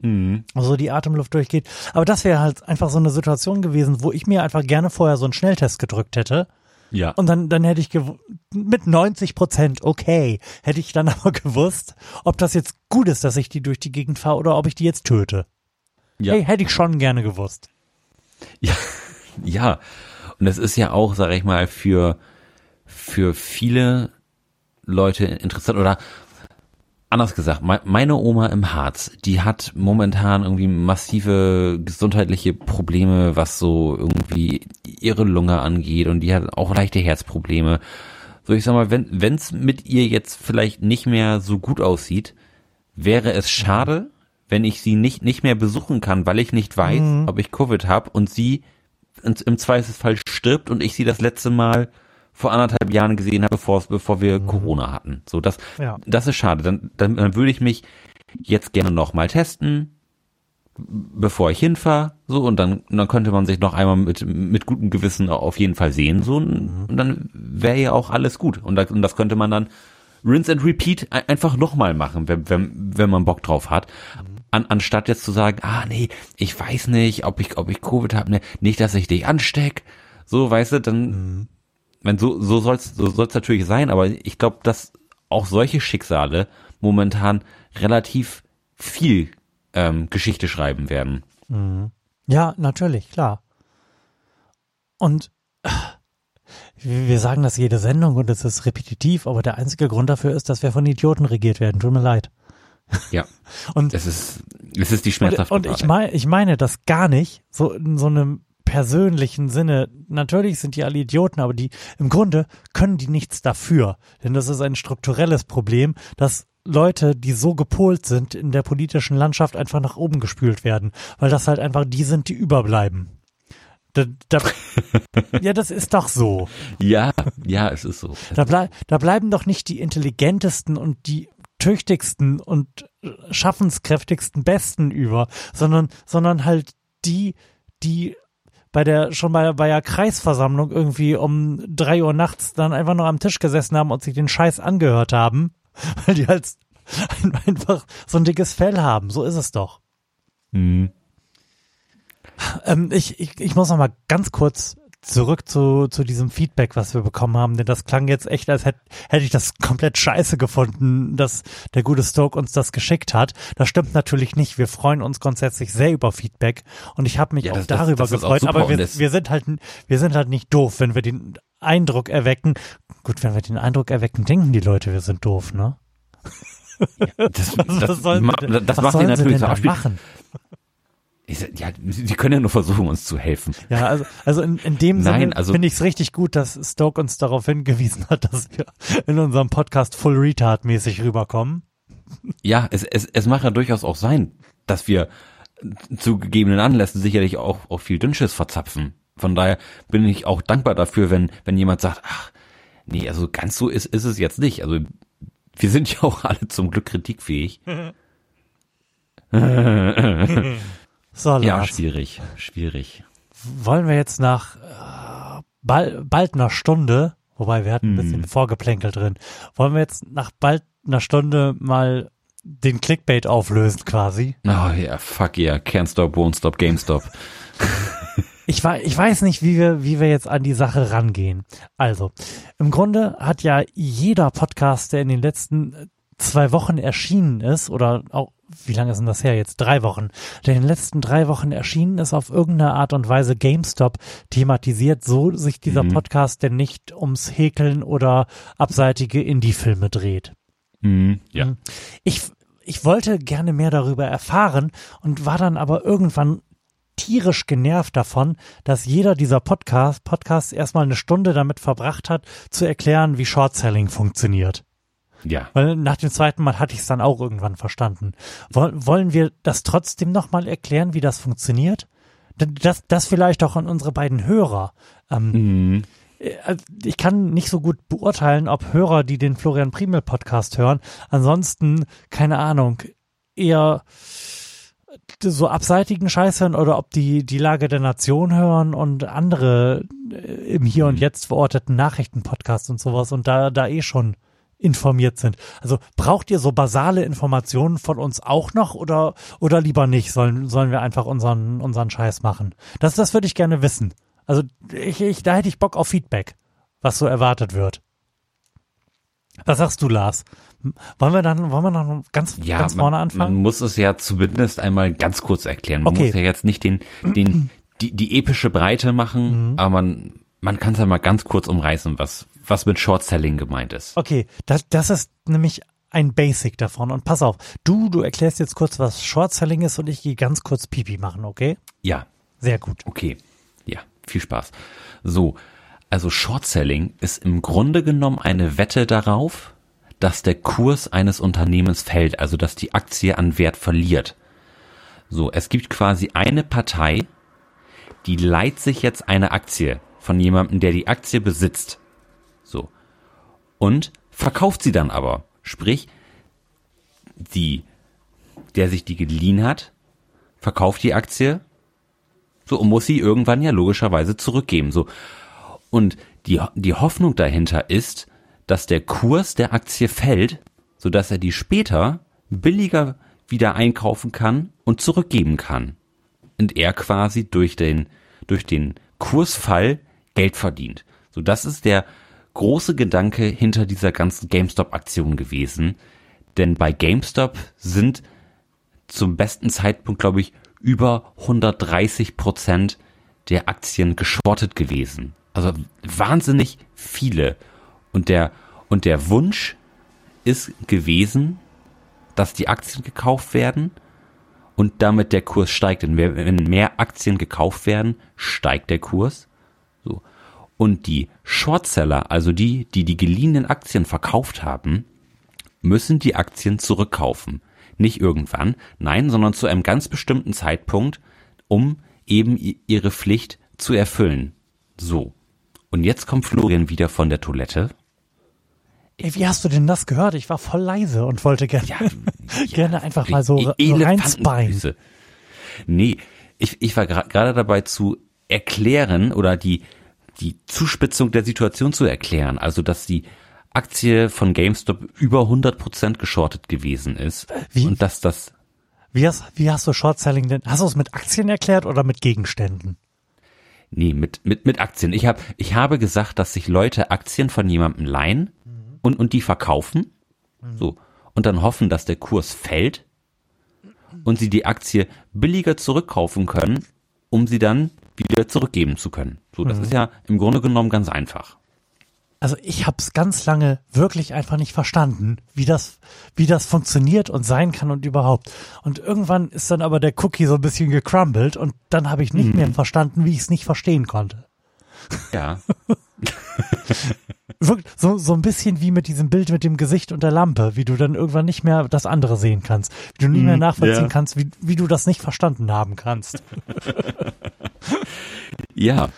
Mhm. Also die Atemluft durchgeht. Aber das wäre halt einfach so eine Situation gewesen, wo ich mir einfach gerne vorher so einen Schnelltest gedrückt hätte. Ja. Und dann, dann hätte ich mit 90 Prozent, okay, hätte ich dann aber gewusst, ob das jetzt gut ist, dass ich die durch die Gegend fahre oder ob ich die jetzt töte. ja. Hey, hätte ich schon gerne gewusst. Ja, ja. Und es ist ja auch, sag ich mal, für, für viele Leute interessant oder anders gesagt, me- meine Oma im Harz, die hat momentan irgendwie massive gesundheitliche Probleme, was so irgendwie ihre Lunge angeht und die hat auch leichte Herzprobleme. So, ich sag mal, wenn wenn's mit ihr jetzt vielleicht nicht mehr so gut aussieht, wäre es schade, wenn ich sie nicht nicht mehr besuchen kann, weil ich nicht weiß, ob ich Covid habe und sie im Zweifelsfall stirbt und ich sie das letzte Mal vor anderthalb Jahren gesehen habe, bevor, es- bevor wir Corona hatten. So, das, Ja. das ist schade. Dann, dann, dann würde ich mich jetzt gerne noch mal testen, bevor ich hinfahre. So, und dann, dann könnte man sich noch einmal mit, mit gutem Gewissen auf jeden Fall sehen. So, und dann wäre ja auch alles gut. Und, da, und das könnte man dann rinse and repeat ein- einfach nochmal machen, wenn, wenn, wenn man Bock drauf hat. An, anstatt jetzt zu sagen, ah nee, ich weiß nicht, ob ich, ob ich Covid habe, ne, nicht, dass ich dich ansteck. So, weißt du, dann, wenn so, so soll's, so soll's natürlich sein, aber ich glaube, dass auch solche Schicksale momentan relativ viel ähm, Geschichte schreiben werden. Ja, natürlich, klar. Und äh, wir wir sagen das jede Sendung und es ist repetitiv, aber der einzige Grund dafür ist, dass wir von Idioten regiert werden. Tut mir leid. Ja, Und es ist, es ist die Und, schmerzhafte und ich, Wahrheit. mein, ich meine das gar nicht, so in so einem persönlichen Sinne. Natürlich sind die alle Idioten, aber die im Grunde können die nichts dafür. Denn das ist ein strukturelles Problem, dass Leute, die so gepolt sind in der politischen Landschaft, einfach nach oben gespült werden. Weil das halt einfach die sind, die überbleiben. Da, da, ja, das ist doch so. Ja, ja, es ist so. Da, blei da bleiben doch nicht die intelligentesten und die tüchtigsten und schaffenskräftigsten Besten über, sondern, sondern halt die, die bei der, schon bei, bei der Kreisversammlung irgendwie um drei Uhr nachts dann einfach nur am Tisch gesessen haben und sich den Scheiß angehört haben, weil die halt einfach so ein dickes Fell haben. So ist es doch. Mhm. Ähm, ich, ich, ich muss noch mal ganz kurz zurück zu, zu diesem Feedback, was wir bekommen haben, denn das klang jetzt echt, als hätte hätte ich das komplett scheiße gefunden, dass der gute Stoke uns das geschickt hat. Das stimmt natürlich nicht. Wir freuen uns grundsätzlich sehr über Feedback und ich habe mich Ja, auch das- das- darüber das auch gefreut, super aber wir, das- wir sind halt, wir sind halt nicht doof, wenn wir den Eindruck erwecken. Gut, wenn wir den Eindruck erwecken, denken die Leute, wir sind doof, ne? Das, Was das, sollen denn- das was macht sollen sie natürlich denn machen? Ich Ja, sie können ja nur versuchen, uns zu helfen. Ja, also, also in, in dem Nein, Sinne also- finde ich es richtig gut, dass Stoke uns darauf hingewiesen hat, dass wir in unserem Podcast full retard mäßig rüberkommen. Ja, es, es, es mag ja durchaus auch sein, dass wir zu gegebenen Anlässen sicherlich auch, auch viel Dünnschiss verzapfen. Von daher bin ich auch dankbar dafür, wenn, wenn jemand sagt, ach, nee, also ganz so ist, ist es jetzt nicht. Also wir sind ja auch alle zum Glück kritikfähig. So, Ja, schwierig, schwierig. wollen wir jetzt nach äh, bald, bald einer Stunde, wobei wir hatten ein bisschen Vorgeplänkel drin, wollen wir jetzt nach bald einer Stunde mal den Clickbait auflösen quasi? Oh ja, fuck yeah, can't stop, won't stop, GameStop. Ich, wei- ich weiß nicht, wie wir, wie wir jetzt an die Sache rangehen. Also, im Grunde hat ja jeder Podcast, der in den letzten zwei Wochen erschienen ist, oder auch, wie lange ist denn das her jetzt? Drei Wochen. In den letzten drei Wochen erschienen ist, auf irgendeine Art und Weise GameStop thematisiert, so sich dieser Mhm. Podcast denn nicht ums Häkeln oder abseitige Indie-Filme dreht. Mhm, ja. Mhm. Ich, ich wollte gerne mehr darüber erfahren und war dann aber irgendwann tierisch genervt davon, dass jeder dieser Podcast, Podcasts erstmal eine Stunde damit verbracht hat, zu erklären, wie Short-Selling funktioniert. Ja. Weil nach dem zweiten Mal hatte ich es dann auch irgendwann verstanden. Woll, wollen wir das trotzdem nochmal erklären, wie das funktioniert? Das, das vielleicht auch an unsere beiden Hörer. Ähm, Mhm. also ich kann nicht so gut beurteilen, ob Hörer, die den Florian Primel Podcast hören, ansonsten, keine Ahnung, eher so abseitigen Scheiß hören oder ob die die Lage der Nation hören und andere äh, im Hier und Mhm. Jetzt verorteten Nachrichtenpodcasts und sowas und da da eh schon informiert sind. Also braucht ihr so basale Informationen von uns auch noch oder oder lieber nicht? Sollen sollen wir einfach unseren unseren Scheiß machen? Das das würde ich gerne wissen. Also ich, ich da hätte ich Bock auf Feedback, was so erwartet wird. Was sagst du, Lars? Wollen wir dann wollen wir noch ganz Ja, ganz vorne man, anfangen? man muss es ja zumindest einmal ganz kurz erklären. Man Okay. muss ja jetzt nicht den, den, die, die epische Breite machen, Mhm. aber man, man kann es ja mal ganz kurz umreißen, was, was mit Short Selling gemeint ist. Okay, das, das ist nämlich ein Basic davon. Und pass auf, du, du erklärst jetzt kurz, was Short Selling ist und ich gehe ganz kurz Pipi machen, okay? Ja, Sehr gut. okay. Ja, viel Spaß. So, also Short Selling ist im Grunde genommen eine Wette darauf, dass der Kurs eines Unternehmens fällt, also dass die Aktie an Wert verliert. So, es gibt quasi eine Partei, die leiht sich jetzt eine Aktie von jemandem, der die Aktie besitzt. Und verkauft sie dann aber. Sprich, die, der sich die geliehen hat, verkauft die Aktie, so, und muss sie irgendwann ja logischerweise zurückgeben, so. Und die, die Hoffnung dahinter ist, dass der Kurs der Aktie fällt, so dass er die später billiger wieder einkaufen kann und zurückgeben kann. Und er quasi durch den, durch den Kursfall Geld verdient. So, das ist der große Gedanke hinter dieser ganzen GameStop-Aktion gewesen. Denn bei GameStop sind zum besten Zeitpunkt, glaube ich, über 130 Prozent der Aktien geschortet gewesen. Also wahnsinnig viele. Und der, und der Wunsch ist gewesen, dass die Aktien gekauft werden und damit der Kurs steigt. Denn wenn mehr Aktien gekauft werden, steigt der Kurs. Und die Shortseller, also die, die die geliehenen Aktien verkauft haben, müssen die Aktien zurückkaufen. Nicht irgendwann, nein, sondern zu einem ganz bestimmten Zeitpunkt, um eben ihre Pflicht zu erfüllen. So. Und jetzt kommt Florian wieder von der Toilette. Ey, wie hast du denn das gehört? Ich war voll leise und wollte gerne, gerne einfach mal so, E- so reinspeien. Nee, ich, ich war gerade dabei zu erklären oder die, die Zuspitzung der Situation zu erklären. Also, dass die Aktie von GameStop über 100% geschortet gewesen ist. Wie? Und dass das, Wie hast, wie hast du Short Selling denn? Hast du es mit Aktien erklärt oder mit Gegenständen? nee, mit, mit, mit Aktien. Ich habe, ich habe gesagt, dass sich Leute Aktien von jemandem leihen und, und die verkaufen. So. Und dann hoffen, dass der Kurs fällt und sie die Aktie billiger zurückkaufen können, um sie dann wieder zurückgeben zu können. So, das ist ja im Grunde genommen ganz einfach. Also ich habe es ganz lange wirklich einfach nicht verstanden, wie das, wie das funktioniert und sein kann und überhaupt. Und irgendwann ist dann aber der Cookie so ein bisschen gecrumbled und dann habe ich nicht mehr verstanden, wie ich es nicht verstehen konnte. Ja. So, so ein bisschen wie mit diesem Bild mit dem Gesicht und der Lampe, wie du dann irgendwann nicht mehr das andere sehen kannst, wie du nicht mehr nachvollziehen ja. kannst, wie, wie du das nicht verstanden haben kannst. Ja.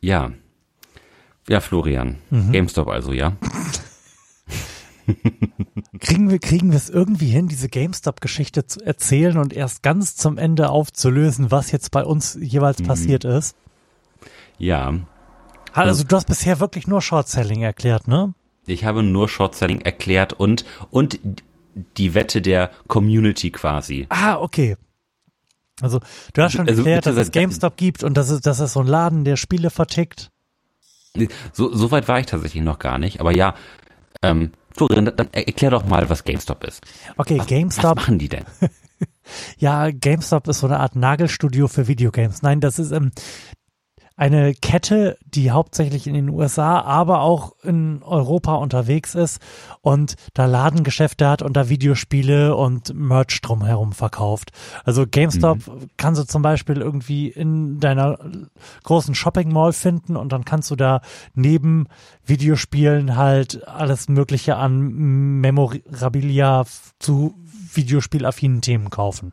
Ja. Ja, Florian. GameStop also, ja. Kriegen wir, kriegen wir es irgendwie hin, diese GameStop-Geschichte zu erzählen und erst ganz zum Ende aufzulösen, was jetzt bei uns jeweils passiert ist? Ja. Also du hast bisher wirklich nur Short-Selling erklärt, ne? Ich habe nur Short Selling erklärt und, und die Wette der Community quasi. Ah, okay. Also du hast schon Also, erklärt, dass es GameStop gibt und dass es, dass es so ein Laden, der Spiele vertickt. So, so weit war ich tatsächlich noch gar nicht. Aber ja, ähm, Florian, dann erklär doch mal, was GameStop ist. Okay, Was GameStop, machen die denn? ja, GameStop ist so eine Art Nagelstudio für Videogames. Nein, das ist ähm, eine Kette, die hauptsächlich in den USA, aber auch in Europa unterwegs ist und da Ladengeschäfte hat und da Videospiele und Merch drumherum verkauft. Also GameStop kannst du zum Beispiel irgendwie in deiner großen Shopping Mall finden und dann kannst du da neben Videospielen halt alles Mögliche an Memorabilia zu Videospielaffinen Themen kaufen.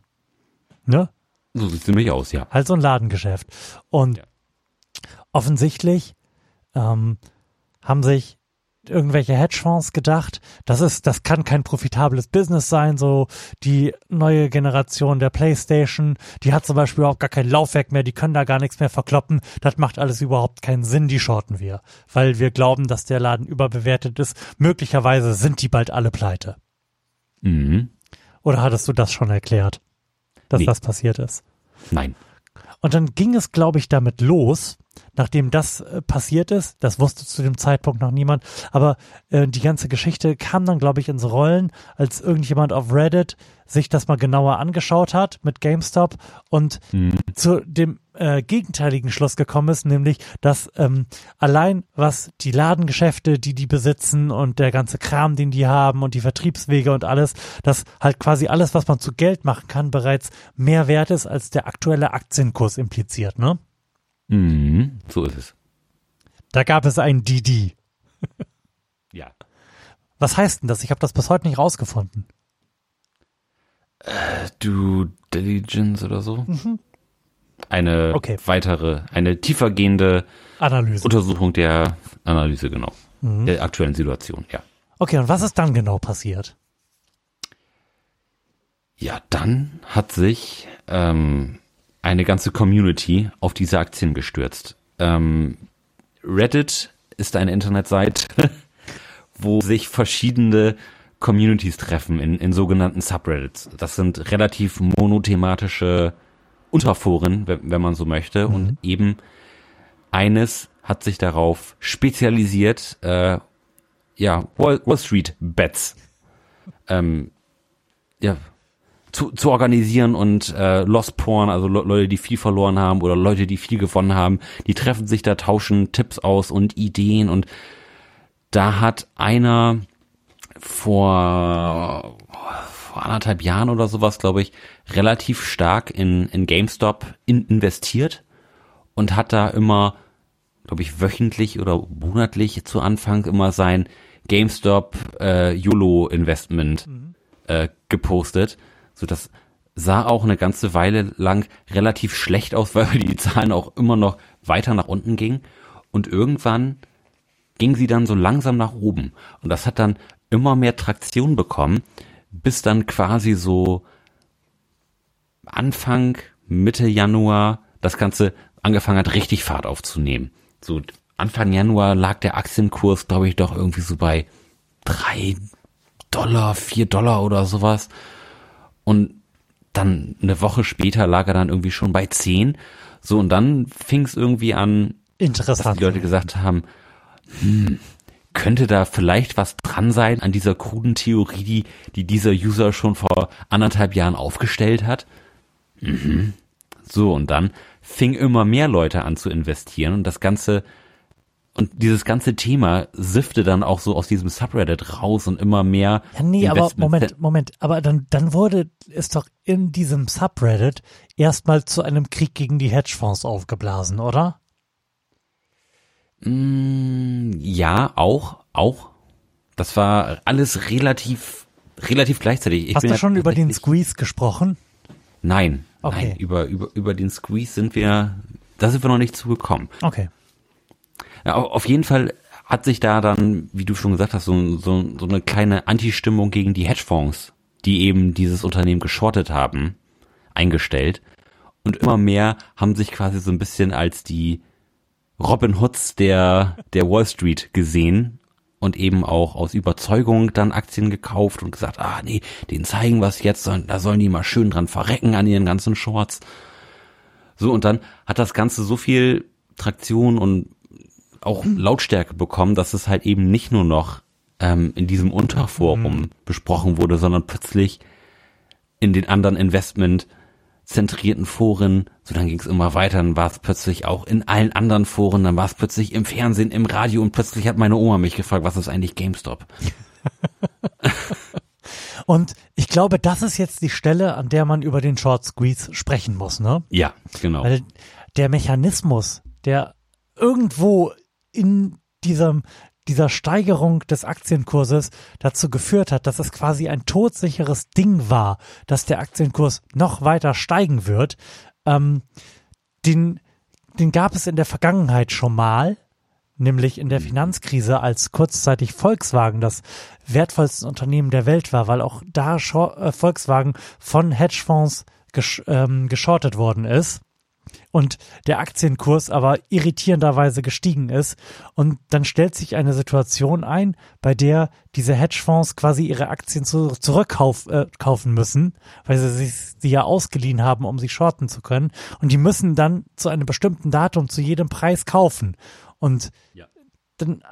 Ne? So sieht's nämlich aus, ja. halt so ein Ladengeschäft. Und Ja. Offensichtlich ähm, haben sich irgendwelche Hedgefonds gedacht, das ist, das kann kein profitables Business sein, so die neue Generation der Playstation, die hat zum Beispiel überhaupt gar kein Laufwerk mehr, die können da gar nichts mehr verkloppen, das macht alles überhaupt keinen Sinn, die shorten wir, weil wir glauben, dass der Laden überbewertet ist, möglicherweise sind die bald alle pleite. Mhm. Oder hattest du das schon erklärt, dass Nee. das passiert ist? Nein. Und dann ging es, glaube ich, damit los, nachdem das äh, passiert ist. Das wusste zu dem Zeitpunkt noch niemand. Aber äh, die ganze Geschichte kam dann, glaube ich, ins Rollen, als irgendjemand auf Reddit sich das mal genauer angeschaut hat mit GameStop und zu dem äh, gegenteiligen Schluss gekommen ist, nämlich, dass ähm, allein was die Ladengeschäfte, die die besitzen und der ganze Kram, den die haben und die Vertriebswege und alles, dass halt quasi alles, was man zu Geld machen kann, bereits mehr wert ist, als der aktuelle Aktienkurs impliziert, ne? Mhm. So ist es. Da gab es ein DD. Ja. Was heißt denn das? Ich habe das bis heute nicht rausgefunden. Due Diligence oder so? Eine Okay. weitere, eine tiefergehende Analyse. Untersuchung der Analyse, genau. Der aktuellen Situation, ja. Okay, und was ist dann genau passiert? Ja, dann hat sich ähm, eine ganze Community auf diese Aktien gestürzt. Ähm, Reddit ist eine Internetseite, wo sich verschiedene Communities treffen in, in sogenannten Subreddits. Das sind relativ monothematische Unterforen, wenn, wenn man so möchte. Und eben eines hat sich darauf spezialisiert, äh, ja, Wall, Wall Street Bets ähm, ja, zu, zu organisieren und äh, Lost Porn, also Le Leute, die viel verloren haben oder Leute, die viel gewonnen haben, die treffen sich da, tauschen Tipps aus und Ideen und da hat einer vor, vor anderthalb Jahren oder sowas, glaube ich, relativ stark in, in GameStop in, investiert und hat da immer, glaube ich, wöchentlich oder monatlich zu Anfang immer sein GameStop äh, YOLO Investment äh, gepostet. So das sah auch eine ganze Weile lang relativ schlecht aus, weil die Zahlen auch immer noch weiter nach unten gingen. Und irgendwann ging sie dann so langsam nach oben. Und das hat dann immer mehr Traktion bekommen, bis dann quasi so Anfang, Mitte Januar das Ganze angefangen hat, richtig Fahrt aufzunehmen. So Anfang Januar lag der Aktienkurs, glaube ich, doch irgendwie so bei drei Dollar, vier Dollar oder sowas. Und dann eine Woche später lag er dann irgendwie schon bei zehn. So, und dann fing es irgendwie an, dass Interessant. die Leute gesagt haben, hm, könnte da vielleicht was dran sein an dieser kruden Theorie, die, die dieser User schon vor anderthalb Jahren aufgestellt hat? Mhm. So, und dann fing immer mehr Leute an zu investieren und das Ganze, und dieses ganze Thema siffte dann auch so aus diesem Subreddit raus und immer mehr. Ja, nee, aber Moment, Moment, aber dann, dann wurde es doch in diesem Subreddit erstmal zu einem Krieg gegen die Hedgefonds aufgeblasen, oder? Mm, Ja, auch, auch. Das war alles relativ, relativ gleichzeitig. Ich Hast du schon über den Squeeze gesprochen? Nein, Okay. nein, über, über, über den Squeeze sind wir, da sind wir noch nicht zugekommen. Okay. Ja, au- auf jeden Fall hat sich da dann, wie du schon gesagt hast, so, so, so eine kleine Anti-Stimmung gegen die Hedgefonds, die eben dieses Unternehmen geschortet haben, eingestellt. Und immer mehr haben sich quasi so ein bisschen als die Robin Hoods der, der Wall Street gesehen und eben auch aus Überzeugung dann Aktien gekauft und gesagt, ah nee, denen zeigen wir es jetzt, da sollen die mal schön dran verrecken an ihren ganzen Shorts. So, und dann hat das Ganze so viel Traktion und auch Lautstärke bekommen, dass es halt eben nicht nur noch ähm, in diesem Unterforum besprochen wurde, sondern plötzlich in den anderen Investment zentrierten Foren, so dann ging es immer weiter, dann war es plötzlich auch in allen anderen Foren, dann war es plötzlich im Fernsehen, im Radio und plötzlich hat meine Oma mich gefragt, was ist eigentlich GameStop? Und ich glaube, das ist jetzt die Stelle, an der man über den Short Squeeze sprechen muss, ne? Ja, genau. Weil der Mechanismus, der irgendwo in diesem, dieser Steigerung des Aktienkurses dazu geführt hat, dass es quasi ein todsicheres Ding war, dass der Aktienkurs noch weiter steigen wird, ähm, den, den gab es in der Vergangenheit schon mal, nämlich in der Finanzkrise, als kurzzeitig Volkswagen das wertvollste Unternehmen der Welt war, weil auch da äh, Volkswagen von Hedgefonds gesch ähm, geschortet worden ist und der Aktienkurs aber irritierenderweise gestiegen ist. Und dann stellt sich eine Situation ein, bei der diese Hedgefonds quasi ihre Aktien zu, zurückkaufen äh, müssen, weil sie sich sie ja ausgeliehen haben, um sie shorten zu können. Und die müssen dann zu einem bestimmten Datum zu jedem Preis kaufen. Und ja. dann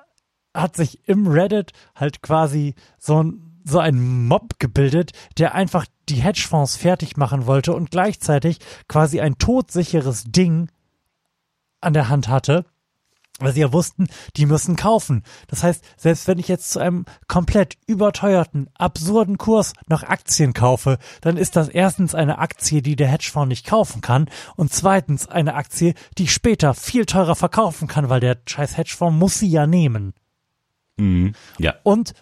hat sich im Reddit halt quasi so ein so ein Mob gebildet, der einfach die Hedgefonds fertig machen wollte und gleichzeitig quasi ein todsicheres Ding an der Hand hatte, weil sie ja wussten, die müssen kaufen. Das heißt, selbst wenn ich jetzt zu einem komplett überteuerten, absurden Kurs noch Aktien kaufe, dann ist das erstens eine Aktie, die der Hedgefonds nicht kaufen kann und zweitens eine Aktie, die ich später viel teurer verkaufen kann, weil der scheiß Hedgefonds muss sie ja nehmen. Mhm, ja. Und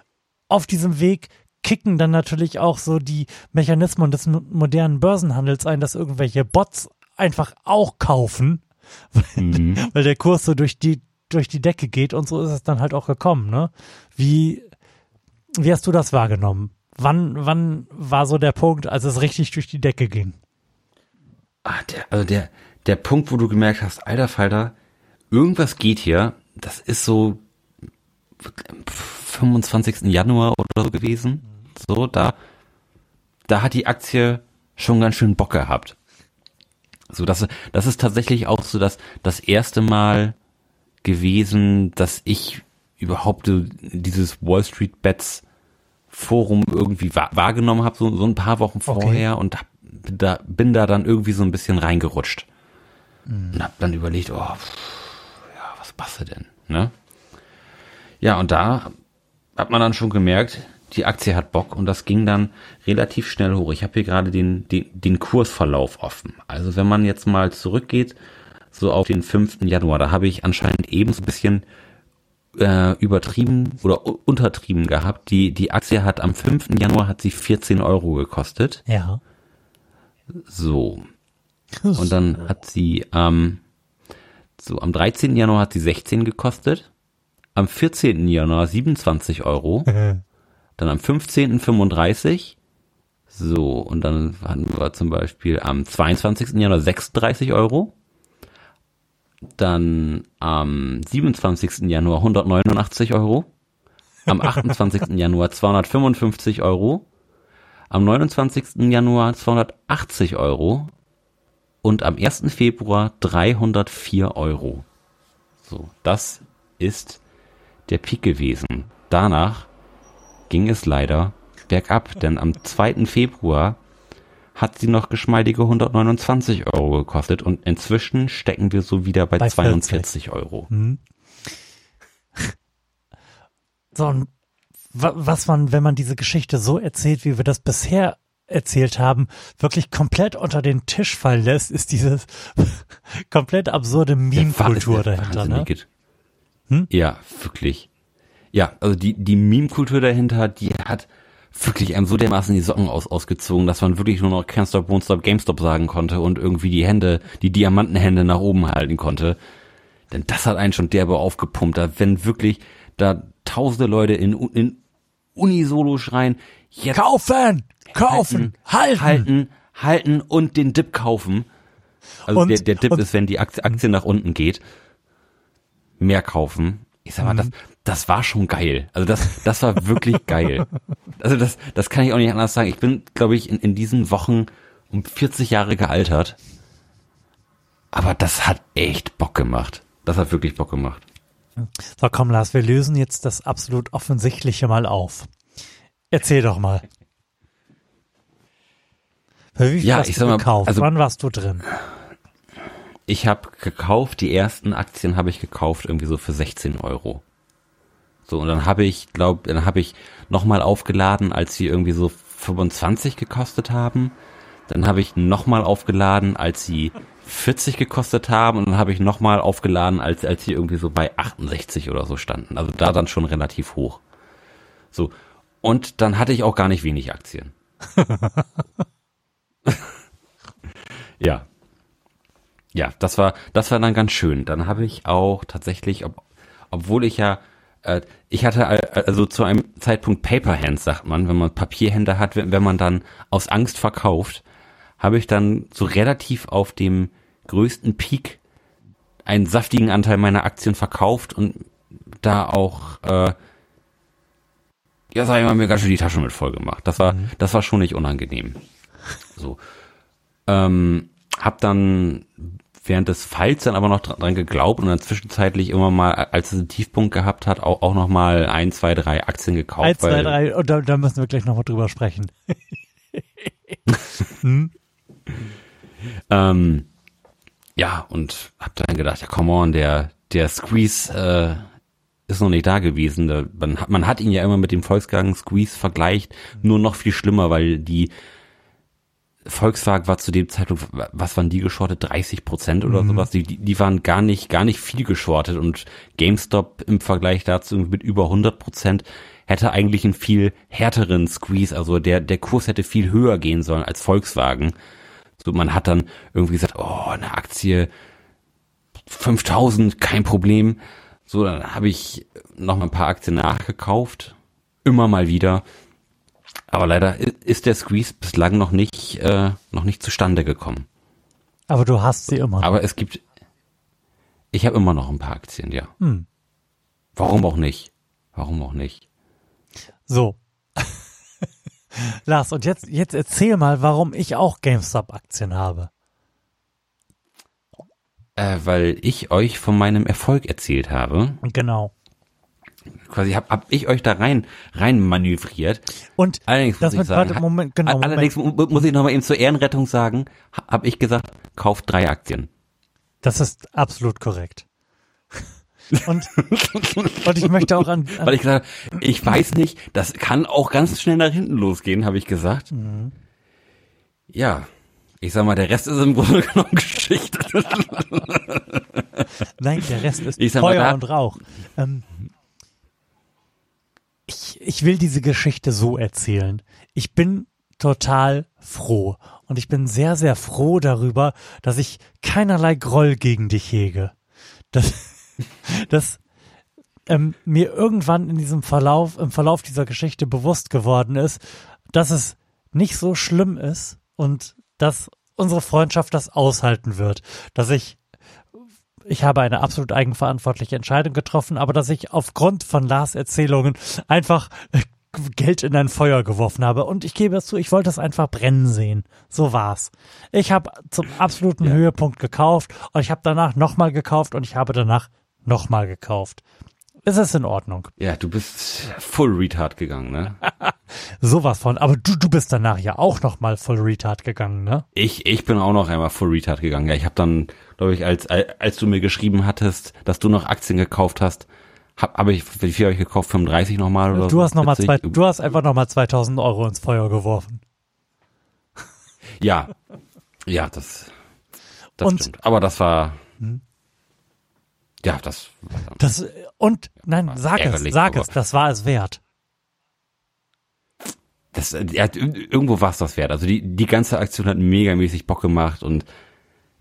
auf diesem Weg kicken dann natürlich auch so die Mechanismen des modernen Börsenhandels ein, dass irgendwelche Bots einfach auch kaufen, weil, mhm. weil der Kurs so durch die durch die Decke geht und so ist es dann halt auch gekommen, ne? Wie wie hast du das wahrgenommen? Wann wann war so der Punkt, als es richtig durch die Decke ging? Ah, der also der der Punkt, wo du gemerkt hast, alter Falter, irgendwas geht hier, das ist so 25. Januar oder so gewesen. So, da, da hat die Aktie schon ganz schön Bock gehabt. So, das, das ist tatsächlich auch so das, das erste Mal gewesen, dass ich überhaupt dieses Wall Street Bets Forum irgendwie wahrgenommen habe, so, so ein paar Wochen vorher okay. und hab, da, bin da dann irgendwie so ein bisschen reingerutscht. Mhm. Und hab dann überlegt, oh, pff, ja, was du denn, ne? Ja, und da hat man dann schon gemerkt, die Aktie hat Bock und das ging dann relativ schnell hoch. Ich habe hier gerade den, den, den Kursverlauf offen. Also wenn man jetzt mal zurückgeht, so auf den 5. Januar, da habe ich anscheinend eben so ein bisschen äh, übertrieben oder untertrieben gehabt. Die, die Aktie hat am 5. Januar hat sie 14 Euro gekostet. Ja. So. Und dann hat sie ähm, so am 13. Januar hat sie 16 gekostet. Am 14. Januar 27 Euro. Dann am 15. 35. So, und dann hatten wir zum Beispiel am 22. Januar 36 Euro. Dann am 27. Januar 189 Euro. Am 28. Januar 255 Euro. Am 29. Januar 280 Euro. Und am 1. Februar 304 Euro. So, das ist der Peak gewesen. Danach ging es leider bergab, denn am 2. Februar hat sie noch geschmeidige 129 Euro gekostet und inzwischen stecken wir so wieder bei, bei 42 Euro. Mhm. So, und was man, wenn man diese Geschichte so erzählt, wie wir das bisher erzählt haben, wirklich komplett unter den Tisch fallen lässt, ist diese komplett absurde Meme-Kultur dahinter. Ne? Hm? Ja, wirklich. Ja, also die, die Meme-Kultur dahinter, die hat wirklich einem so dermaßen die Socken aus, ausgezogen, dass man wirklich nur noch Can't Stop, Won't Stop, GameStop sagen konnte und irgendwie die Hände, die Diamantenhände nach oben halten konnte. Denn das hat einen schon derbe aufgepumpt. Da, wenn wirklich da tausende Leute in, in Unisolo schreien, jetzt kaufen, kaufen, halten, halten, halten und den Dip kaufen. Also und, der, der Dip ist, wenn die Aktie, Aktie nach unten geht. Mehr kaufen. Ich sag mal, das, mhm das war schon geil. Also das, das war wirklich geil. Also das, das kann ich auch nicht anders sagen. Ich bin, glaube ich, in, in diesen Wochen um 40 Jahre gealtert. Aber das hat echt Bock gemacht. Das hat wirklich Bock gemacht. So, komm, Lars, wir lösen jetzt das absolut Offensichtliche mal auf. Erzähl doch mal. Für wie viel ja, hast ich du sag mal, gekauft? Also, Wann warst du drin? Ich habe gekauft, die ersten Aktien habe ich gekauft irgendwie so für 16 Euro. So, und dann habe ich, glaube, dann habe ich nochmal aufgeladen, als sie irgendwie so 25 gekostet haben. Dann habe ich nochmal aufgeladen, als sie 40 gekostet haben. Und dann habe ich nochmal aufgeladen, als, als sie irgendwie so bei 68 oder so standen. Also da dann schon relativ hoch. So. Und dann hatte ich auch gar nicht wenig Aktien. ja. Ja, das war, das war dann ganz schön. Dann habe ich auch tatsächlich, ob, obwohl ich ja, äh, ich hatte also zu einem Zeitpunkt Paper Hands, sagt man, wenn man Papierhände hat, wenn, wenn man dann aus Angst verkauft, habe ich dann so relativ auf dem größten Peak einen saftigen Anteil meiner Aktien verkauft und da auch, äh, ja, sag ich mal, mir ganz schön die Tasche mit voll gemacht. Das war, mhm. das war schon nicht unangenehm. So. Ähm, hab dann während des Falls dann aber noch dran geglaubt und dann zwischenzeitlich immer mal, als es einen Tiefpunkt gehabt hat, auch, auch noch mal ein, zwei, drei Aktien gekauft. Ein, zwei, drei, und da, da müssen wir gleich noch mal drüber sprechen. hm? ähm, ja, und hab dann gedacht, ja, come on, der, der Squeeze äh, ist noch nicht da gewesen. Da, man, hat, man hat ihn ja immer mit dem Volkswagen Squeeze vergleicht, nur noch viel schlimmer, weil die Volkswagen war zu dem Zeitpunkt, was waren die geschortet? 30 Prozent oder mhm. sowas. Die, die waren gar nicht, gar nicht viel geschortet und GameStop im Vergleich dazu mit über 100 Prozent hätte eigentlich einen viel härteren Squeeze, also der, der Kurs hätte viel höher gehen sollen als Volkswagen. So, man hat dann irgendwie gesagt, oh, eine Aktie 5000, kein Problem. So, dann habe ich noch mal ein paar Aktien nachgekauft. Immer mal wieder. Aber leider ist der Squeeze bislang noch nicht, äh, noch nicht zustande gekommen. Aber du hast sie immer. Aber es gibt, ich habe immer noch ein paar Aktien, ja. Hm. Warum auch nicht? Warum auch nicht? So. Lars, und jetzt, jetzt erzähl mal, warum ich auch GameStop-Aktien habe. Äh, weil ich euch von meinem Erfolg erzählt habe. Genau. Quasi hab, hab ich euch da rein rein manövriert. Und allerdings muss ich sagen, Moment, genau, allerdings Moment. muss ich noch mal eben zur Ehrenrettung sagen, habe ich gesagt, kauft drei Aktien. Das ist absolut korrekt. Und, und ich möchte auch an, an Weil ich gesagt ich weiß nicht, das kann auch ganz schnell nach hinten losgehen, habe ich gesagt. Mhm. Ja, ich sag mal, der Rest ist im Grunde genommen Geschichte. Nein, der Rest ist Feuer mal, und Rauch. Ähm, ich, ich will diese Geschichte so erzählen. Ich bin total froh. Und ich bin sehr, sehr froh darüber, dass ich keinerlei Groll gegen dich hege. Das, dass ähm, mir irgendwann in diesem Verlauf, im Verlauf dieser Geschichte bewusst geworden ist, dass es nicht so schlimm ist und dass unsere Freundschaft das aushalten wird, dass ich ich habe eine absolut eigenverantwortliche Entscheidung getroffen, aber dass ich aufgrund von Lars Erzählungen einfach äh, Geld in ein Feuer geworfen habe. Und ich gebe es zu, ich wollte es einfach brennen sehen. So war's. Ich habe zum absoluten ja. Höhepunkt gekauft und ich habe danach nochmal gekauft und ich habe danach nochmal gekauft. Es ist in Ordnung. Ja, du bist full retard gegangen, ne? Sowas von. Aber du, du bist danach ja auch nochmal full retard gegangen, ne? Ich, ich bin auch noch einmal full retard gegangen. Ja, ich habe dann, glaube ich, als, als du mir geschrieben hattest, dass du noch Aktien gekauft hast, hab, ich, wie viel habe ich gekauft? 35 nochmal oder du so? Hast noch mal zwei, du hast einfach nochmal 2000 Euro ins Feuer geworfen. Ja. Ja, das, das Und, stimmt. Aber das war, hm? Ja, das. Das und nein, sag es, sag es, das war es wert. Das, ja, irgendwo war es das wert. Also die die ganze Aktion hat megamäßig Bock gemacht und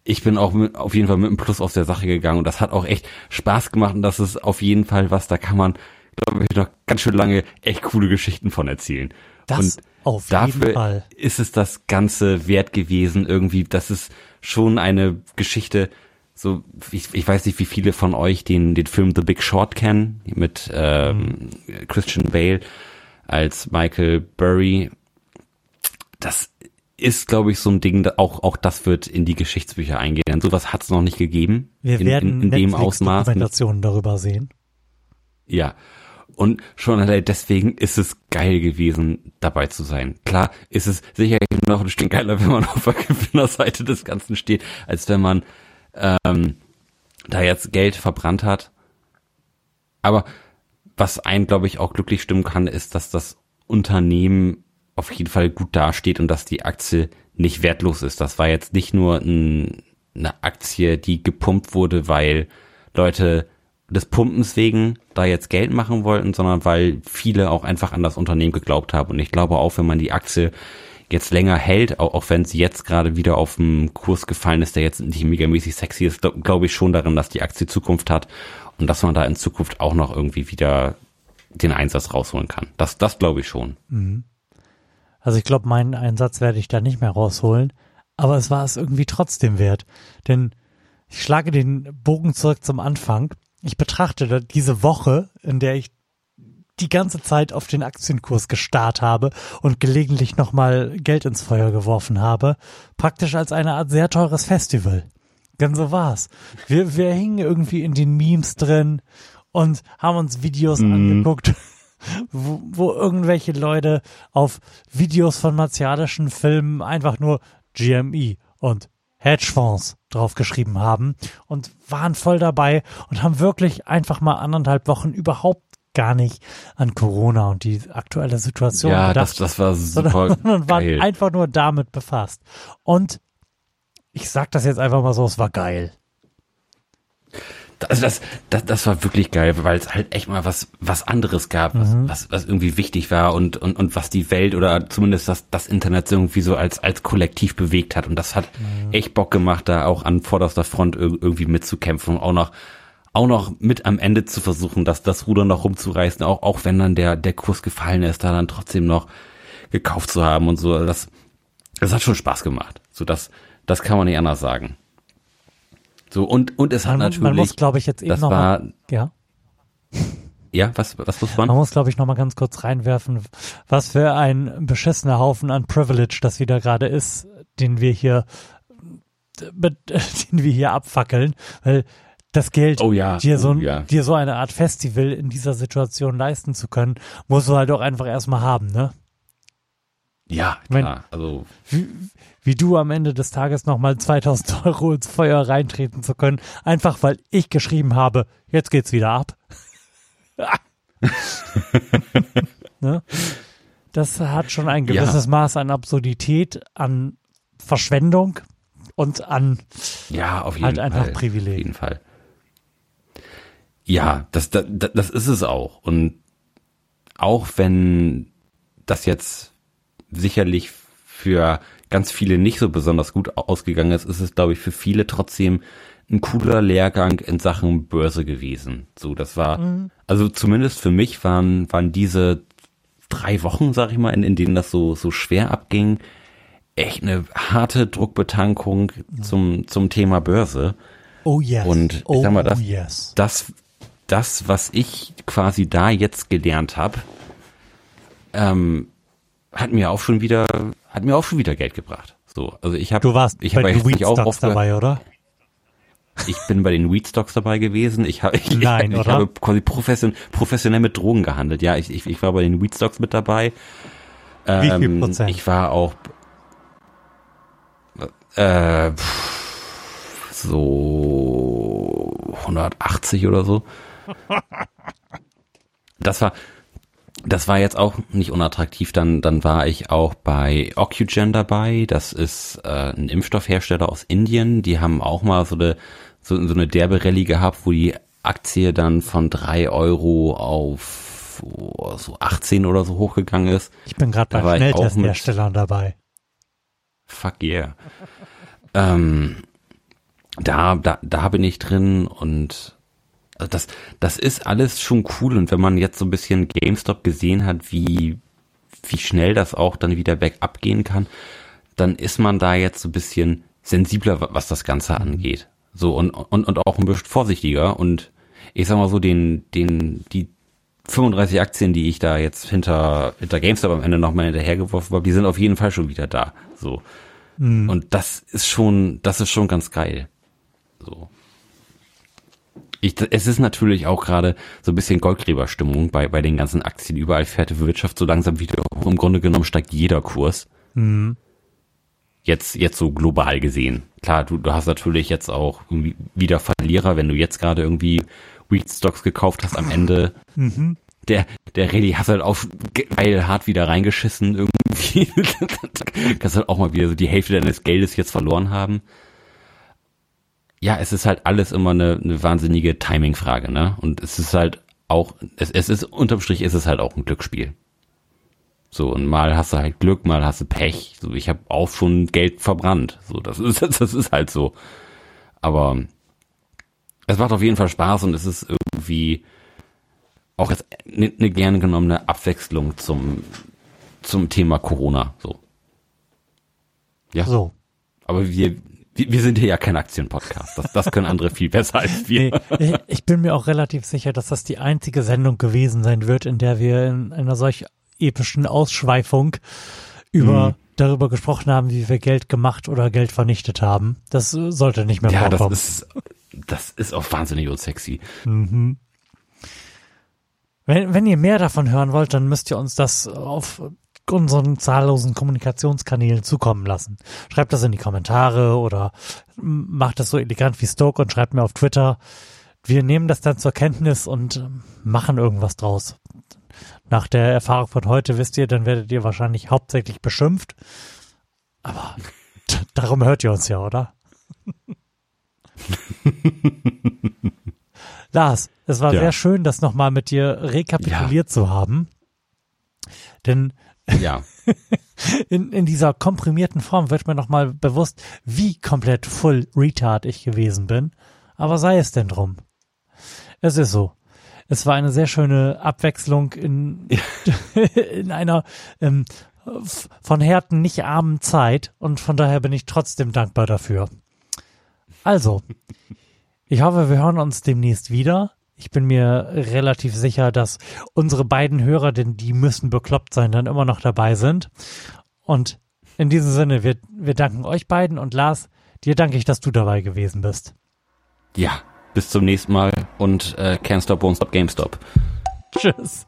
ich bin auch mit, auf jeden Fall mit einem Plus aus der Sache gegangen und das hat auch echt Spaß gemacht und das ist auf jeden Fall was, da kann man, glaube ich, noch ganz schön lange echt coole Geschichten von erzählen. Das und auf dafür jeden Fall. ist es das Ganze wert gewesen, irgendwie, das ist schon eine Geschichte, so, ich, ich weiß nicht, wie viele von euch den, den Film The Big Short kennen, mit ähm, Christian Bale als Michael Burry. Das ist, glaube ich, so ein Ding, auch, auch das wird in die Geschichtsbücher eingehen. Denn sowas hat es noch nicht gegeben. Wir in, werden in, in dem Ausmaß. Dokumentationen darüber sehen. Ja. Und schon allein deswegen ist es geil gewesen, dabei zu sein. Klar ist es sicherlich noch ein Stück geiler, wenn man auf der Gewinnerseite des Ganzen steht, als wenn man ähm, da jetzt Geld verbrannt hat. Aber was einen, glaube ich, auch glücklich stimmen kann, ist, dass das Unternehmen auf jeden Fall gut dasteht und dass die Aktie nicht wertlos ist. Das war jetzt nicht nur ein, eine Aktie, die gepumpt wurde, weil Leute des Pumpens wegen da jetzt Geld machen wollten, sondern weil viele auch einfach an das Unternehmen geglaubt haben. Und ich glaube auch, wenn man die Aktie jetzt länger hält, auch, auch wenn sie jetzt gerade wieder auf den Kurs gefallen ist, der jetzt nicht megamäßig sexy ist, glaube glaub ich schon daran, dass die Aktie Zukunft hat und dass man da in Zukunft auch noch irgendwie wieder den Einsatz rausholen kann. Das, das glaube ich schon. Mhm. Also ich glaube, meinen Einsatz werde ich da nicht mehr rausholen, aber es war es irgendwie trotzdem wert. Denn ich schlage den Bogen zurück zum Anfang. Ich betrachte diese Woche, in der ich die ganze Zeit auf den Aktienkurs gestarrt habe und gelegentlich nochmal Geld ins Feuer geworfen habe, praktisch als eine Art sehr teures Festival. Denn so war's. Wir, wir hingen irgendwie in den Memes drin und haben uns Videos mhm. angeguckt, wo, wo irgendwelche Leute auf Videos von martialischen Filmen einfach nur GME und Hedgefonds draufgeschrieben haben und waren voll dabei und haben wirklich einfach mal anderthalb Wochen überhaupt gar nicht an Corona und die aktuelle Situation ja, gedacht. Das, das war super sondern, waren einfach nur damit befasst. Und ich sag das jetzt einfach mal so, es war geil. Also das, das, das war wirklich geil, weil es halt echt mal was, was anderes gab, was, mhm. was, was irgendwie wichtig war und, und, und was die Welt oder zumindest das, das Internet irgendwie so als, als Kollektiv bewegt hat. Und das hat mhm. echt Bock gemacht, da auch an vorderster Front irgendwie mitzukämpfen und auch noch, auch noch mit am Ende zu versuchen, dass das Ruder noch rumzureißen, auch, auch wenn dann der, der Kurs gefallen ist, da dann trotzdem noch gekauft zu haben und so. Das, das hat schon Spaß gemacht. So, das, das kann man nicht anders sagen. So, und, und es hat man, natürlich. Man muss, glaube ich, jetzt eben noch war, mal, ja. Ja, was, was muss man? Man muss, glaube ich, noch mal ganz kurz reinwerfen, was für ein beschissener Haufen an Privilege das wieder gerade ist, den wir hier, den wir hier abfackeln, weil das Geld, oh ja, dir, so, oh ja. dir so eine Art Festival in dieser Situation leisten zu können, musst du halt auch einfach erstmal haben, ne? Ja, klar. Mein, also wie, wie du am Ende des Tages nochmal 2000 Euro ins Feuer reintreten zu können, einfach weil ich geschrieben habe, jetzt geht's wieder ab. ne? Das hat schon ein gewisses ja. Maß an Absurdität, an Verschwendung und an ja, auf jeden halt Fall. einfach Privileg. Auf jeden Fall. Ja, das, das, das ist es auch. Und auch wenn das jetzt sicherlich für ganz viele nicht so besonders gut ausgegangen ist, ist es, glaube ich, für viele trotzdem ein cooler Lehrgang in Sachen Börse gewesen. So, das war, mhm. also zumindest für mich waren, waren diese drei Wochen, sag ich mal, in, in denen das so, so schwer abging, echt eine harte Druckbetankung mhm. zum, zum Thema Börse. Oh yes. Und ich oh, sag mal, das, oh yes. das, das, was ich quasi da jetzt gelernt habe, ähm, hat mir auch schon wieder, hat mir auch schon wieder Geld gebracht. So, also ich habe, du warst ich eigentlich auch oft dabei, oder? Ich bin bei den Weedstocks dabei gewesen. Ich habe, ich, Nein, ich, ich habe quasi profession, professionell mit Drogen gehandelt. Ja, ich, ich, ich war bei den Weedstocks mit dabei. Wie viel ähm, Prozent? Ich war auch äh, so 180 oder so. Das war, das war jetzt auch nicht unattraktiv. Dann, dann war ich auch bei Ocugen dabei. Das ist äh, ein Impfstoffhersteller aus Indien. Die haben auch mal so eine, so, so eine derbe Rallye gehabt, wo die Aktie dann von drei Euro auf oh, so 18 oder so hochgegangen ist. Ich bin gerade bei Schnelltestherstellern dabei. Fuck yeah. ähm, da, da, da bin ich drin und also das, das ist alles schon cool und wenn man jetzt so ein bisschen GameStop gesehen hat, wie, wie schnell das auch dann wieder bergab gehen kann, dann ist man da jetzt so ein bisschen sensibler, was das Ganze angeht. So und, und, und auch ein bisschen vorsichtiger und ich sag mal so, den, den, die 35 Aktien, die ich da jetzt hinter, hinter GameStop am Ende nochmal hinterhergeworfen habe, die sind auf jeden Fall schon wieder da. So. Mhm. Und das ist schon, das ist schon ganz geil. So. Ich, es ist natürlich auch gerade so ein bisschen Goldgräberstimmung bei, bei den ganzen Aktien. Überall fährt die Wirtschaft so langsam wieder. Im Grunde genommen steigt jeder Kurs. Mhm. Jetzt, jetzt so global gesehen. Klar, du, du hast natürlich jetzt auch irgendwie wieder Verlierer, wenn du jetzt gerade irgendwie Wheat Stocks gekauft hast am Ende. Mhm. Der, der Rallye hast halt auch geil hart wieder reingeschissen irgendwie. Kannst halt auch mal wieder so die Hälfte deines Geldes jetzt verloren haben ja, es ist halt alles immer eine, eine wahnsinnige Timing-Frage, ne? Und es ist halt auch, es, es ist, unterm Strich ist es halt auch ein Glücksspiel. So, und mal hast du halt Glück, mal hast du Pech. So, ich habe auch schon Geld verbrannt. So, das ist, das ist halt so. Aber es macht auf jeden Fall Spaß und es ist irgendwie auch jetzt eine ne gerne genommene Abwechslung zum, zum Thema Corona. So. Ja. So. Aber wir, wir, sind hier ja kein Aktienpodcast. Das, das können andere viel besser als wir. Nee, ich, bin mir auch relativ sicher, dass das die einzige Sendung gewesen sein wird, in der wir in einer solch epischen Ausschweifung über Mhm. darüber gesprochen haben, wie wir Geld gemacht oder Geld vernichtet haben. Das sollte nicht mehr Ja, das vorkommen. ist, das ist auch wahnsinnig unsexy. Mhm. Wenn, wenn ihr mehr davon hören wollt, dann müsst ihr uns das auf unseren zahllosen Kommunikationskanälen zukommen lassen. Schreibt das in die Kommentare oder macht das so elegant wie Stoke und schreibt mir auf Twitter. Wir nehmen das dann zur Kenntnis und ähm, machen irgendwas draus. Nach der Erfahrung von heute wisst ihr, dann werdet ihr wahrscheinlich hauptsächlich beschimpft. Aber darum hört ihr uns ja, oder? Lars, es war Ja. sehr schön, das nochmal mit dir rekapituliert zu haben. Denn Ja. in, in dieser komprimierten Form wird mir nochmal bewusst, wie komplett full retard ich gewesen bin. Aber sei es denn drum. Es ist so. Es war eine sehr schöne Abwechslung in, in einer ähm, von Härten nicht armen Zeit und von daher bin ich trotzdem dankbar dafür. Also, ich hoffe, wir hören uns demnächst wieder. Ich bin mir relativ sicher, dass unsere beiden Hörer, denn die müssen bekloppt sein, dann immer noch dabei sind. Und in diesem Sinne, wir, wir danken euch beiden und Lars, dir danke ich, dass du dabei gewesen bist. Ja. Bis zum nächsten Mal und äh, Can't Stop, Won't Stop, GameStop. Tschüss.